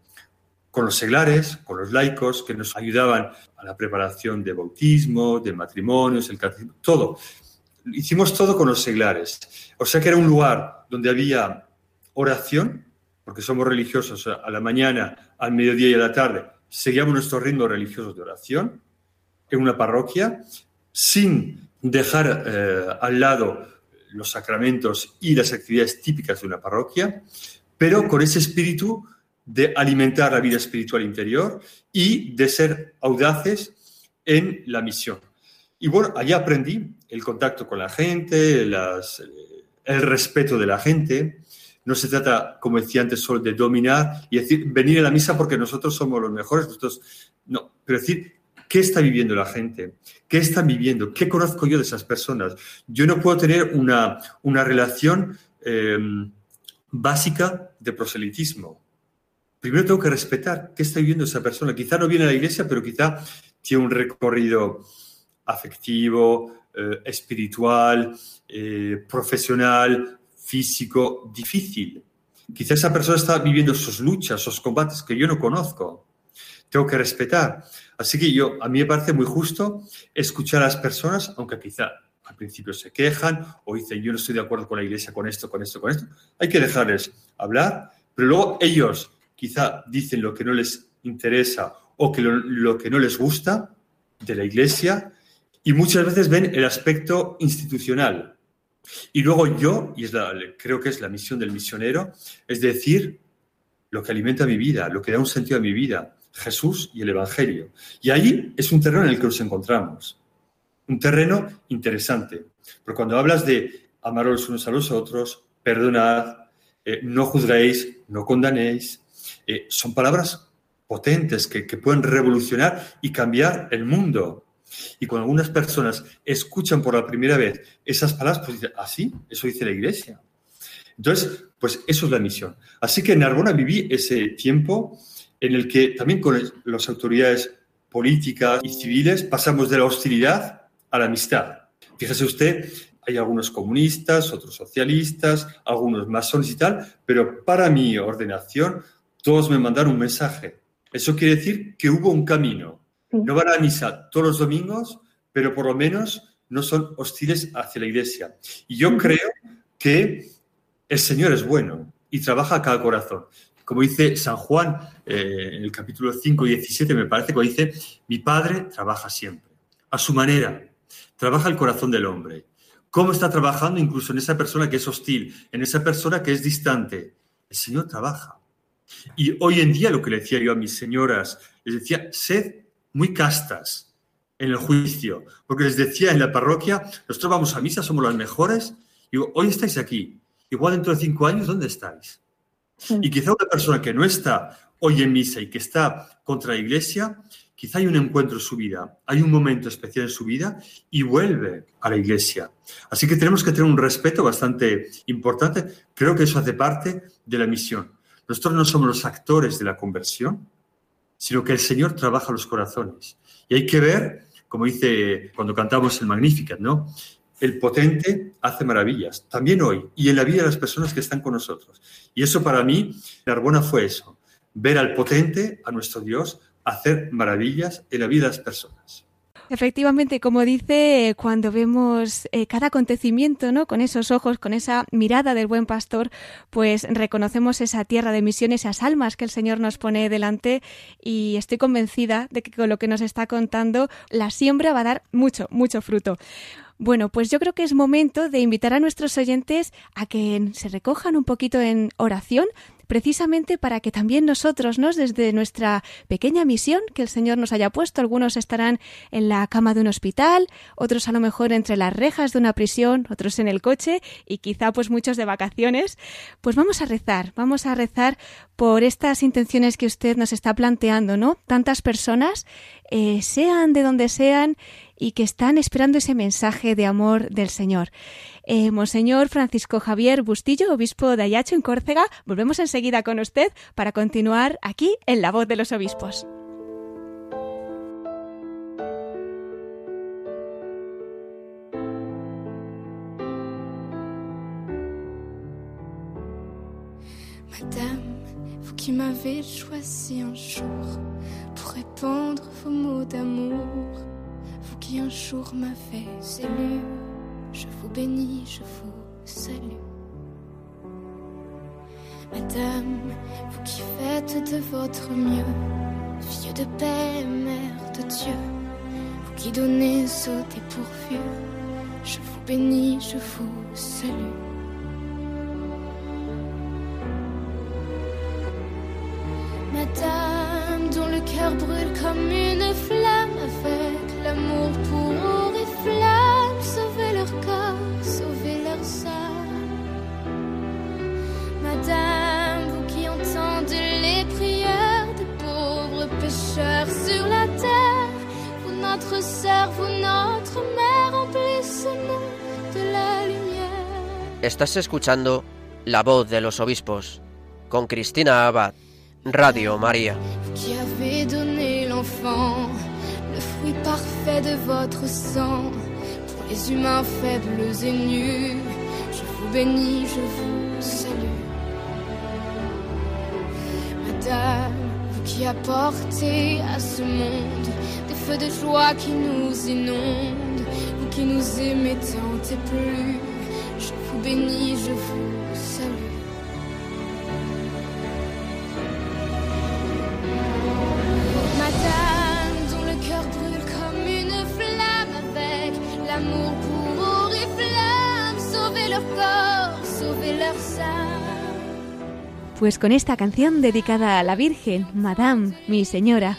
con los seglares, con los laicos, que nos ayudaban a la preparación de bautismo, de matrimonios, el catecismo, todo. Hicimos todo con los seglares. O sea que era un lugar donde había oración, porque somos religiosos a la mañana, al mediodía y a la tarde, seguíamos nuestros ritmos religiosos de oración en una parroquia, sin dejar eh, al lado los sacramentos y las actividades típicas de una parroquia, pero con ese espíritu de alimentar la vida espiritual interior y de ser audaces en la misión. Y bueno, allí aprendí el contacto con la gente, el respeto de la gente. No se trata, como decía antes, solo de dominar y decir, venir a la misa porque nosotros somos los mejores. Nosotros, no, pero decir, ¿qué está viviendo la gente? ¿Qué están viviendo? ¿Qué conozco yo de esas personas? Yo no puedo tener una, una relación em, básica de proselitismo. Primero tengo que respetar qué está viviendo esa persona. Quizá no viene a la iglesia, pero quizá tiene un recorrido afectivo, eh, espiritual, eh, profesional, físico, difícil. Quizá esa persona está viviendo sus luchas, sus combates que yo no conozco. Tengo que respetar. Así que yo, a mí me parece muy justo escuchar a las personas, aunque quizá al principio se quejan o dicen yo no estoy de acuerdo con la iglesia, con esto, con esto, con esto. Hay que dejarles hablar, pero luego ellos quizá dicen lo que no les interesa o lo, que no les gusta de la iglesia y muchas veces ven el aspecto institucional. Y luego yo, y creo que es la misión del misionero, es decir, lo que alimenta mi vida, lo que da un sentido a mi vida, Jesús y el Evangelio. Y ahí es un terreno en el que nos encontramos. Un terreno interesante. Pero cuando hablas de amar los unos a los otros, perdonad, eh, no juzguéis, no condenéis, eh, son palabras potentes que, pueden revolucionar y cambiar el mundo. Y cuando algunas personas escuchan por la primera vez esas palabras, pues dicen, así, ¿Ah, eso dice la iglesia. Entonces, pues eso es la misión. Así que en Narbona viví ese tiempo en el que también con las autoridades políticas y civiles pasamos de la hostilidad a la amistad. Fíjese usted, hay algunos comunistas, otros socialistas, algunos masones y tal, pero para mi ordenación todos me mandaron un mensaje. Eso quiere decir que hubo un camino. No van a misa todos los domingos, pero por lo menos no son hostiles hacia la iglesia. Y yo creo que el Señor es bueno y trabaja a cada corazón como dice San Juan eh, en el capítulo 5 y 17, me parece, que dice, mi Padre trabaja siempre, a su manera, trabaja el corazón del hombre. ¿Cómo está trabajando incluso en esa persona que es hostil, en esa persona que es distante? El Señor trabaja. Y hoy en día lo que le decía yo a mis señoras, les decía, sed muy castas en el juicio, porque les decía en la parroquia, nosotros vamos a misa, somos las mejores, y digo, hoy estáis aquí, igual dentro de cinco años, ¿dónde estáis? Y quizá una persona que no está hoy en misa y que está contra la iglesia, quizá hay un encuentro en su vida, hay un momento especial en su vida y vuelve a la iglesia. Así que tenemos que tener un respeto bastante importante. Creo que eso hace parte de la misión. Nosotros no somos los actores de la conversión, sino que el Señor trabaja los corazones. Y hay que ver, como dice cuando cantamos el Magnificat, ¿no? el potente hace maravillas, también hoy, y en la vida de las personas que están con nosotros. Y eso para mí, Narbona fue eso, ver al potente, a nuestro Dios, hacer maravillas en la vida de las personas. Efectivamente, como dice, cuando vemos eh, cada acontecimiento, ¿no? Con esos ojos, con esa mirada del buen pastor, pues reconocemos esa tierra de misión, esas almas que el Señor nos pone delante y estoy convencida de que con lo que nos está contando, la siembra va a dar mucho, mucho fruto. Bueno, pues yo creo que es momento de invitar a nuestros oyentes a que se recojan un poquito en oración precisamente para que también nosotros, ¿no? desde nuestra pequeña misión que el Señor nos haya puesto, algunos estarán en la cama de un hospital, otros a lo mejor entre las rejas de una prisión, otros en el coche y quizá pues muchos de vacaciones, pues vamos a rezar, vamos a rezar por estas intenciones que usted nos está planteando, ¿no? Tantas personas, eh, sean de donde sean, y que están esperando ese mensaje de amor del Señor. Eh, Monseñor Francisco Javier Bustillo, obispo de Ayacho en Córcega, volvemos enseguida con usted para continuar aquí en La Voz de los Obispos. Madame, vous qui m'avez choisi un jour pour répandre vos mots d'amour qui un jour m'avait élu. Je vous bénis, je vous salue. Madame, vous qui faites de votre mieux, fille de paix, mère de Dieu, vous qui donnez au dépourvu, je vous bénis, je vous salue. Madame, dont le cœur brûle comme une flamme avec l'amour pour notre vous notre mère, remplissez-nous de la lumière. Estás escuchando La voz de los obispos con Cristina Abad, Radio María. Vous qui avez donné l'enfant fruit parfait de votre sang. Pour les humains faibles et nus, je vous bénis, je vous salue. Madame, vous qui apportez à ce monde des feux de joie qui nous inondent, vous qui nous aimez tant et plus, je vous bénis, je vous salue. Pues con esta canción dedicada a la Virgen, Madame, mi señora,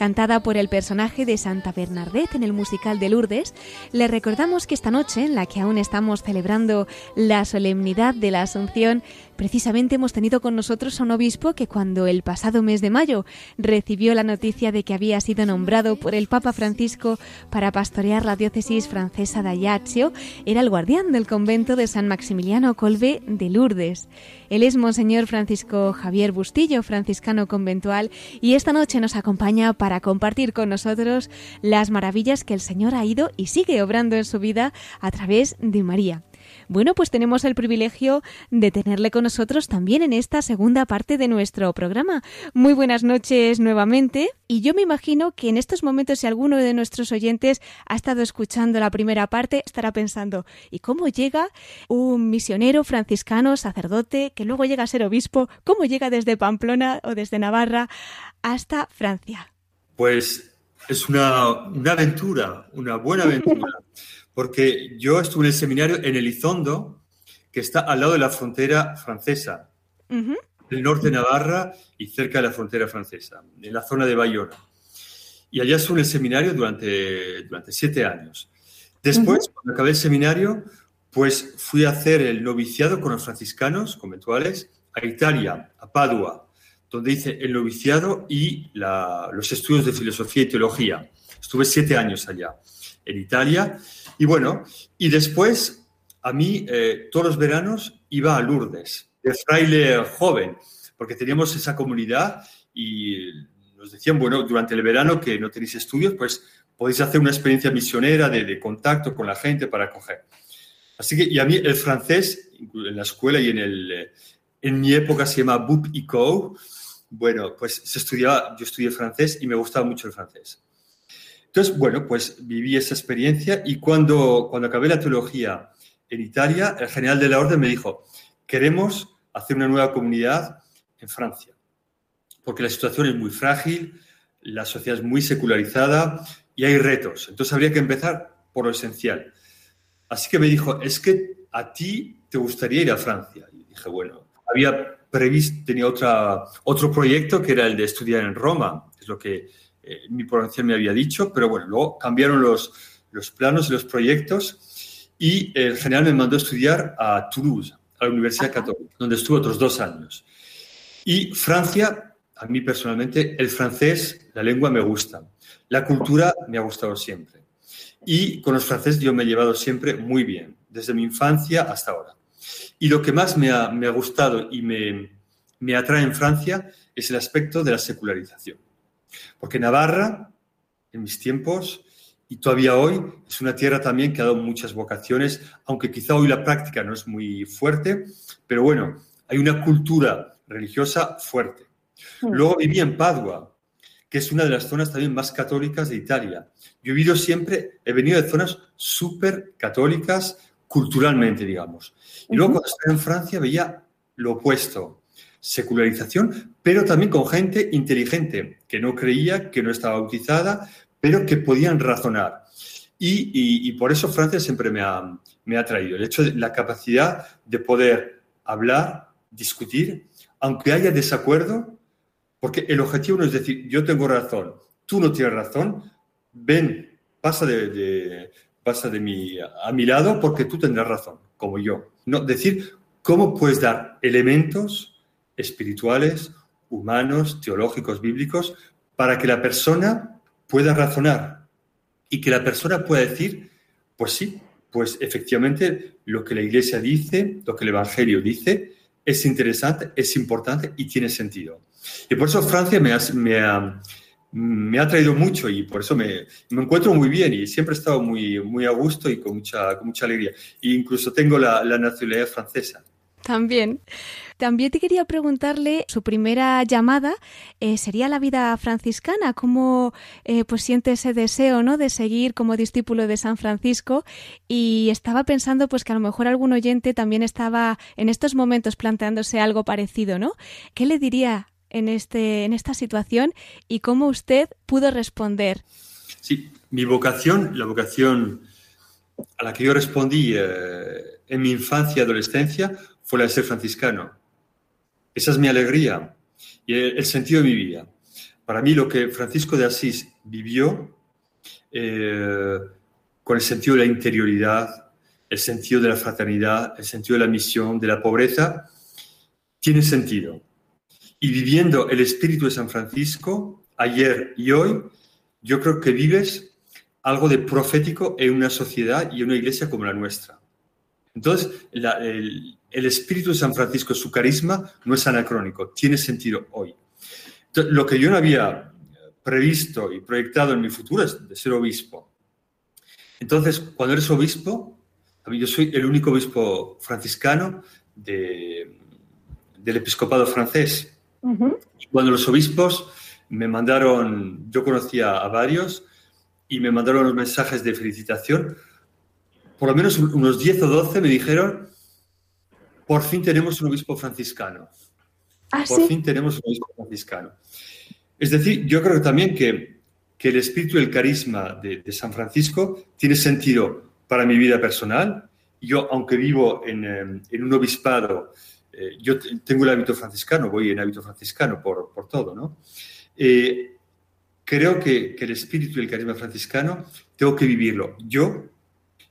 cantada por el personaje de Santa Bernadette en el musical de Lourdes, le recordamos que esta noche, en la que aún estamos celebrando la solemnidad de la Asunción, Precisamente hemos tenido con nosotros a un obispo que cuando el pasado mes de mayo recibió la noticia de que había sido nombrado por el Papa Francisco para pastorear la diócesis francesa de Ajaccio, era el guardián del convento de San Maximiliano Colbe de Lourdes. Él es Monseñor Francisco Javier Bustillo, franciscano conventual, y esta noche nos acompaña para compartir con nosotros las maravillas que el Señor ha ido y sigue obrando en su vida a través de María. Bueno, pues tenemos el privilegio de tenerle con nosotros también en esta segunda parte de nuestro programa. Muy buenas noches nuevamente. Y yo me imagino que en estos momentos, si alguno de nuestros oyentes ha estado escuchando la primera parte, estará pensando, ¿y cómo llega un misionero franciscano, sacerdote, que luego llega a ser obispo? ¿Cómo llega desde Pamplona o desde Navarra hasta Francia? Pues es una, una aventura, una buena aventura. porque yo estuve en el seminario en Elizondo, que está al lado de la frontera francesa, del norte de Navarra y cerca de la frontera francesa, en la zona de Bayona. Y allá estuve en el seminario durante, durante siete años. Después, cuando acabé el seminario, pues fui a hacer el noviciado con los franciscanos conventuales a Italia, a Padua, donde hice el noviciado y los estudios de filosofía y teología. Estuve siete años allá, en Italia, y bueno, y después a mí eh, todos los veranos iba a Lourdes, de fraile joven, porque teníamos esa comunidad y nos decían, bueno, durante el verano que no tenéis estudios, pues podéis hacer una experiencia misionera de, contacto con la gente para acoger. Así que, y a mí el francés, en la escuela y en, el, en mi época se llama Boop y Co. Bueno, pues se estudiaba, yo estudié francés y me gustaba mucho el francés. Entonces, bueno, pues viví esa experiencia y cuando, cuando acabé la teología en Italia, el general de la orden me dijo, queremos hacer una nueva comunidad en Francia, porque la situación es muy frágil, la sociedad es muy secularizada y hay retos. Entonces habría que empezar por lo esencial. Así que me dijo, es que a ti te gustaría ir a Francia. Y dije, bueno, había previsto, tenía otra, otro proyecto que era el de estudiar en Roma, es lo que eh, mi pronunciación me había dicho, pero bueno, luego cambiaron los, los planos y los proyectos y el general me mandó a estudiar a Toulouse, a la Universidad Católica, donde estuve otros dos años. Y Francia, a mí personalmente, el francés, la lengua me gusta. La cultura me ha gustado siempre. Y con los franceses yo me he llevado siempre muy bien, desde mi infancia hasta ahora. Y lo que más me ha, me ha gustado y me, me atrae en Francia es el aspecto de la secularización. Porque Navarra, en mis tiempos, y todavía hoy, es una tierra también que ha dado muchas vocaciones, aunque quizá hoy la práctica no es muy fuerte, pero bueno, hay una cultura religiosa fuerte. Hmm. Luego viví en Padua, que es una de las zonas también más católicas de Italia. Yo he vivido siempre, he venido de zonas súper católicas culturalmente, digamos. Y luego cuando estaba en Francia veía lo opuesto, secularización, pero también con gente inteligente, que no creía, que no estaba bautizada, pero que podían razonar. Y, por eso Francia siempre me ha, me ha traído, el hecho de la capacidad de poder hablar, discutir, aunque haya desacuerdo, porque el objetivo no es decir, yo tengo razón, tú no tienes razón, ven, pasa de, pasa de mi, a mi lado porque tú tendrás razón, como yo. No, decir cómo puedes dar elementos espirituales, humanos, teológicos, bíblicos, para que la persona pueda razonar y que la persona pueda decir, pues sí, pues efectivamente lo que la iglesia dice, lo que el Evangelio dice, es interesante, es importante y tiene sentido. Y por eso Francia me ha, me ha, me ha traído mucho y por eso me, me, encuentro muy bien y siempre he estado muy, muy a gusto y con mucha, con mucha alegría. E incluso tengo la, la nacionalidad francesa. También. También te quería preguntarle, su primera llamada eh, sería la vida franciscana, cómo eh, pues siente ese deseo, ¿no? De seguir como discípulo de San Francisco y estaba pensando pues que a lo mejor algún oyente también estaba en estos momentos planteándose algo parecido, ¿no? ¿Qué le diría en este en esta situación y cómo usted pudo responder? Sí, mi vocación, la vocación a la que yo respondí eh, en mi infancia y adolescencia fue la de ser franciscano. Esa es mi alegría y el, sentido de mi vida. Para mí lo que Francisco de Asís vivió eh, con el sentido de la interioridad, el sentido de la fraternidad, el sentido de la misión, de la pobreza, tiene sentido. Y viviendo el espíritu de San Francisco, ayer y hoy, yo creo que vives algo de profético en una sociedad y una iglesia como la nuestra. Entonces, el, el espíritu de San Francisco, su carisma, no es anacrónico, tiene sentido hoy. lo que yo no había previsto y proyectado en mi futuro es de ser obispo. Entonces, cuando eres obispo, yo soy el único obispo franciscano del episcopado francés. cuando los obispos me mandaron, yo conocía a varios, y me mandaron los mensajes de felicitación, por lo menos unos 10 o 12 me dijeron por fin tenemos un obispo franciscano. ¿Ah, por fin tenemos un obispo franciscano. Es decir, yo creo también que, que el espíritu y el carisma de, San Francisco tiene sentido para mi vida personal. Yo, aunque vivo en, em, en un obispado, eh, yo tengo el hábito franciscano, voy en hábito franciscano por, por todo, ¿no? Eh, creo que, que, el espíritu y el carisma franciscano tengo que vivirlo yo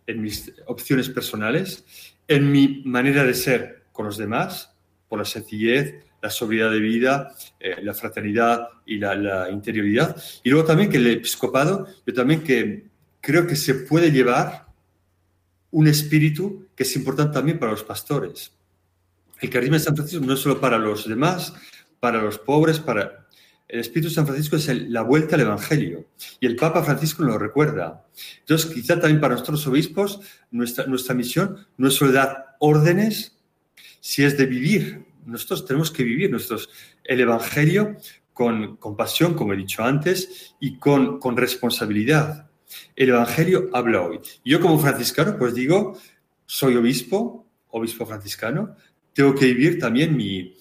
en mis opciones personales en mi manera de ser con los demás, por la sencillez, la sobriedad de vida, eh, la fraternidad y la, interioridad. Y luego también que el episcopado, yo también que creo que se puede llevar un espíritu que es importante también para los pastores. El carisma de San Francisco no es solo para los demás, para los pobres, para... El Espíritu de San Francisco es la vuelta al Evangelio y el Papa Francisco nos lo recuerda. Entonces, quizá también para nosotros obispos, nuestra, nuestra misión no es solo dar órdenes, si es de vivir. Nosotros tenemos que vivir nuestros, el Evangelio con compasión, como he dicho antes, y con, con responsabilidad. El Evangelio habla hoy. Yo como franciscano, pues digo, soy obispo, obispo franciscano, tengo que vivir también mi,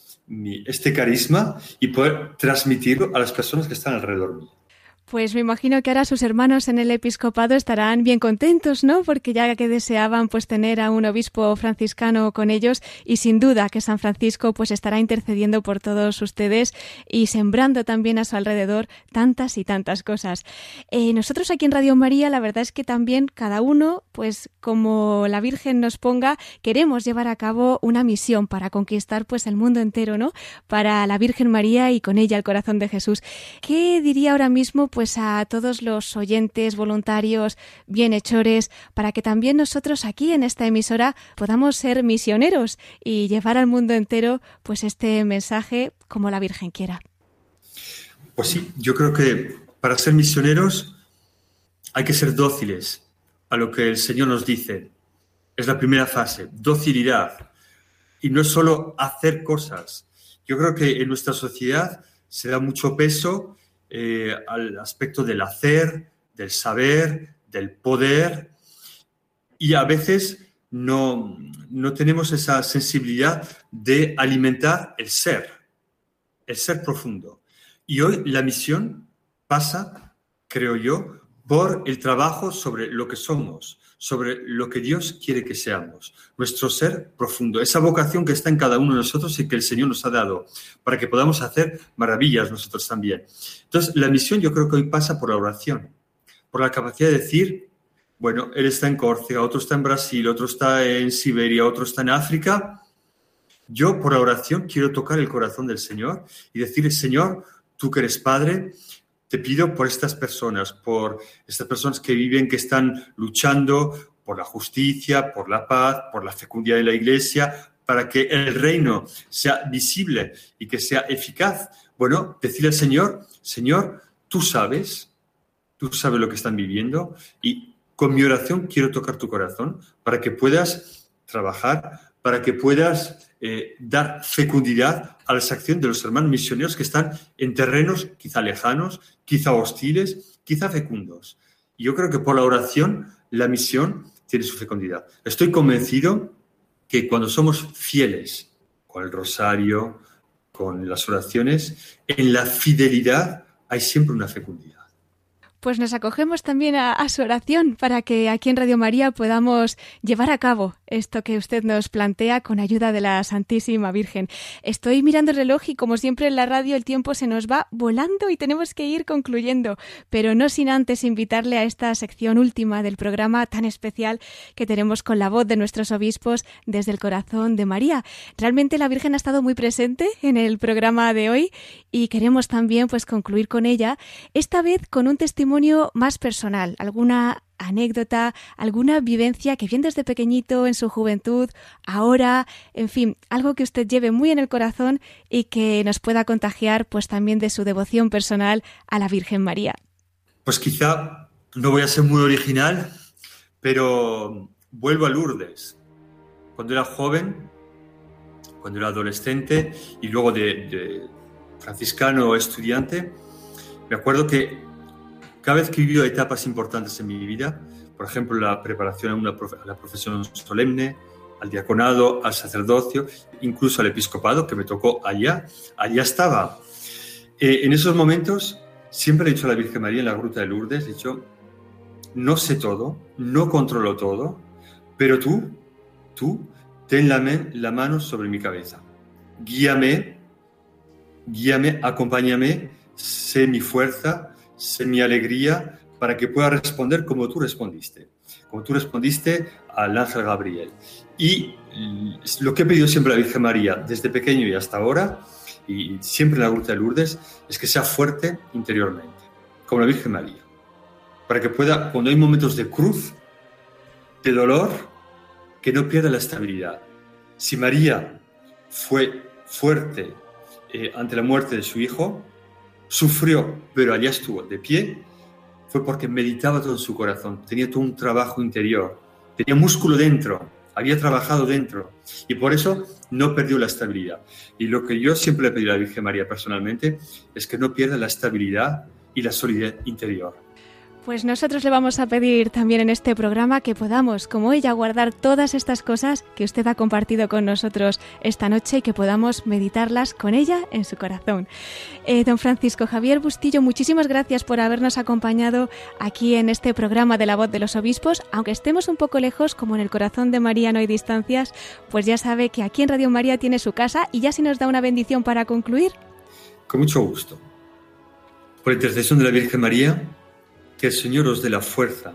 este carisma y poder transmitirlo a las personas que están alrededor mío. Pues me imagino que ahora sus hermanos en el episcopado estarán bien contentos, ¿no? Porque ya que deseaban pues tener a un obispo franciscano con ellos y sin duda que San Francisco pues estará intercediendo por todos ustedes y sembrando también a su alrededor tantas y tantas cosas. Eh, nosotros aquí en Radio María la verdad es que también cada uno pues como la Virgen nos ponga queremos llevar a cabo una misión para conquistar pues el mundo entero, ¿no? Para la Virgen María y con ella el corazón de Jesús. ¿Qué diría ahora mismo pues a todos los oyentes, voluntarios, bienhechores, para que también nosotros aquí en esta emisora podamos ser misioneros y llevar al mundo entero pues este mensaje como la Virgen quiera. Pues sí, yo creo que para ser misioneros hay que ser dóciles a lo que el Señor nos dice. Es la primera fase, docilidad. Y no es solo hacer cosas. Yo creo que en nuestra sociedad se da mucho peso eh, al aspecto del hacer, del saber, del poder, y a veces no, no tenemos esa sensibilidad de alimentar el ser, el ser profundo. Y hoy la misión pasa, creo yo, por el trabajo sobre lo que somos, sobre lo que Dios quiere que seamos, nuestro ser profundo, esa vocación que está en cada uno de nosotros y que el Señor nos ha dado, para que podamos hacer maravillas nosotros también. Entonces, la misión yo creo que hoy pasa por la oración, por la capacidad de decir, bueno, Él está en Córcega, otro está en Brasil, otro está en Siberia, otro está en África. Yo por la oración quiero tocar el corazón del Señor y decirle, Señor, tú que eres Padre, te pido por estas personas, por estas personas que viven, que están luchando por la justicia, por la paz, por la fecundidad de la iglesia, para que el reino sea visible y que sea eficaz. Bueno, decirle al Señor, Señor, tú sabes, tú sabes lo que están viviendo y con mi oración quiero tocar tu corazón para que puedas trabajar, para que puedas eh, dar fecundidad a la acción de los hermanos misioneros que están en terrenos quizá lejanos, quizá hostiles, quizá fecundos. Y yo creo que por la oración la misión tiene su fecundidad. Estoy convencido que cuando somos fieles con el rosario, con las oraciones, en la fidelidad hay siempre una fecundidad pues nos acogemos también a, su oración para que aquí en Radio María podamos llevar a cabo esto que usted nos plantea con ayuda de la Santísima Virgen. Estoy mirando el reloj y como siempre en la radio el tiempo se nos va volando y tenemos que ir concluyendo, pero no sin antes invitarle a esta sección última del programa tan especial que tenemos con la voz de nuestros obispos desde el corazón de María. Realmente la Virgen ha estado muy presente en el programa de hoy y queremos también pues concluir con ella, esta vez con un testimonio más personal, alguna anécdota, alguna vivencia que bien desde pequeñito, en su juventud, ahora, en fin, algo que usted lleve muy en el corazón y que nos pueda contagiar pues también de su devoción personal a la Virgen María. Pues quizá no voy a ser muy original, pero vuelvo a Lourdes. Cuando era joven, cuando era adolescente y luego de, de franciscano estudiante, me acuerdo que cada vez que he vivido etapas importantes en mi vida, por ejemplo, la preparación a, una la profesión solemne, al diaconado, al sacerdocio, incluso al episcopado, que me tocó allá, allá estaba. Eh, en esos momentos, siempre he dicho a la Virgen María en la Gruta de Lourdes, he dicho, no sé todo, no controlo todo, pero tú, tú, ten la, mano sobre mi cabeza. Guíame, guíame, acompáñame, sé mi fuerza, mi alegría para que pueda responder como tú respondiste, como tú respondiste al ángel Gabriel. Y lo que he pedido siempre a la Virgen María, desde pequeño y hasta ahora, y siempre en la Gruta de Lourdes, es que sea fuerte interiormente, como la Virgen María, para que pueda, cuando hay momentos de cruz, de dolor, que no pierda la estabilidad. Si María fue fuerte eh, ante la muerte de su hijo, sufrió, pero allá estuvo de pie, fue porque meditaba todo en su corazón, tenía todo un trabajo interior, tenía músculo dentro, había trabajado dentro y por eso no perdió la estabilidad. Y lo que yo siempre le pedí a la Virgen María personalmente es que no pierda la estabilidad y la solidez interior. Pues nosotros le vamos a pedir también en este programa que podamos, como ella, guardar todas estas cosas que usted ha compartido con nosotros esta noche y que podamos meditarlas con ella en su corazón. Eh, don Francisco Javier Bustillo, muchísimas gracias por habernos acompañado aquí en este programa de la voz de los obispos. Aunque estemos un poco lejos, como en el corazón de María no hay distancias, pues ya sabe que aquí en Radio María tiene su casa y ya si nos da una bendición para concluir. Con mucho gusto. Por intercesión de la Virgen María, que el Señor os dé la fuerza,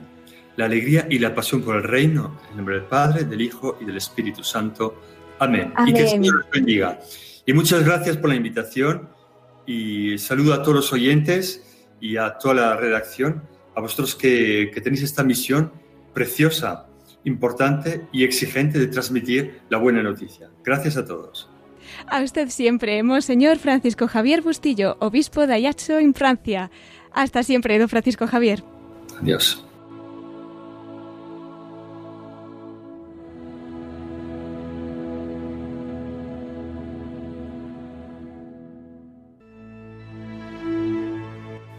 la alegría y la pasión por el reino, en nombre del Padre, del Hijo y del Espíritu Santo. Amén. Y que el Señor os bendiga. Y muchas gracias por la invitación y saludo a todos los oyentes y a toda la redacción, a vosotros que, que tenéis esta misión preciosa, importante y exigente de transmitir la buena noticia. Gracias a todos. A usted siempre, Monseñor Francisco Javier Bustillo, obispo de Ajaccio en Francia. Hasta siempre, don Francisco Javier. Adiós.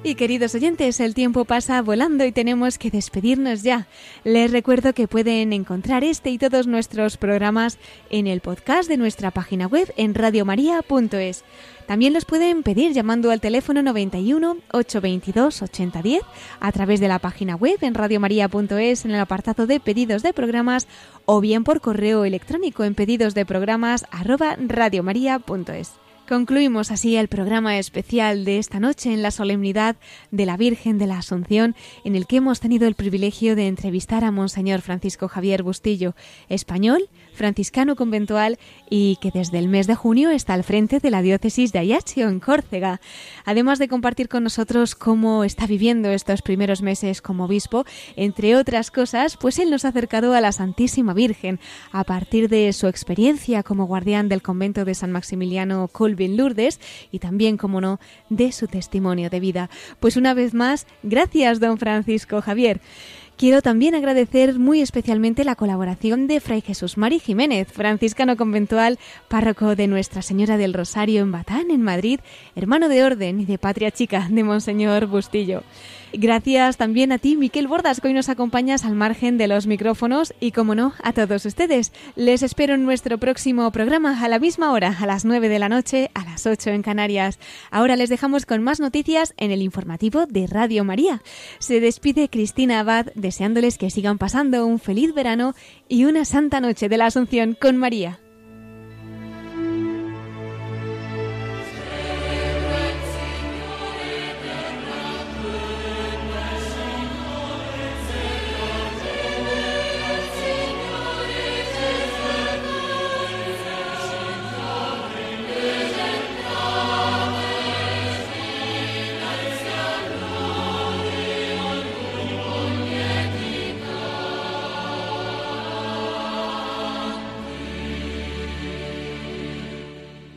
Y queridos oyentes, el tiempo pasa volando y tenemos que despedirnos ya. Les recuerdo que pueden encontrar este y todos nuestros programas en el podcast de nuestra página web en radiomaria.es. También los pueden pedir llamando al teléfono 91 822 8010 a través de la página web en radiomaria.es en el apartado de pedidos de programas o bien por correo electrónico en pedidos de programas. Concluimos así el programa especial de esta noche en la solemnidad de la Virgen de la Asunción, en el que hemos tenido el privilegio de entrevistar a Monseñor Francisco Javier Bustillo, español, franciscano conventual y que desde el mes de junio está al frente de la diócesis de Ajaccio, en Córcega. Además de compartir con nosotros cómo está viviendo estos primeros meses como obispo, entre otras cosas, pues él nos ha acercado a la Santísima Virgen a partir de su experiencia como guardián del convento de San Maximiliano Colvin Lourdes y también, como no, de su testimonio de vida. Pues una vez más, gracias, don Francisco Javier. Quiero también agradecer muy especialmente la colaboración de Fray Jesús Mari Jiménez, franciscano conventual, párroco de Nuestra Señora del Rosario en Batán, en Madrid, hermano de orden y de patria chica de Monseñor Bustillo. Gracias también a ti, Miquel Bordas, hoy nos acompañas al margen de los micrófonos y, como no, a todos ustedes. Les espero en nuestro próximo programa a la misma hora, a las 9 de la noche, a las 8 en Canarias. Ahora les dejamos con más noticias en el informativo de Radio María. Se despide Cristina Abad deseándoles que sigan pasando un feliz verano y una santa noche de la Asunción con María.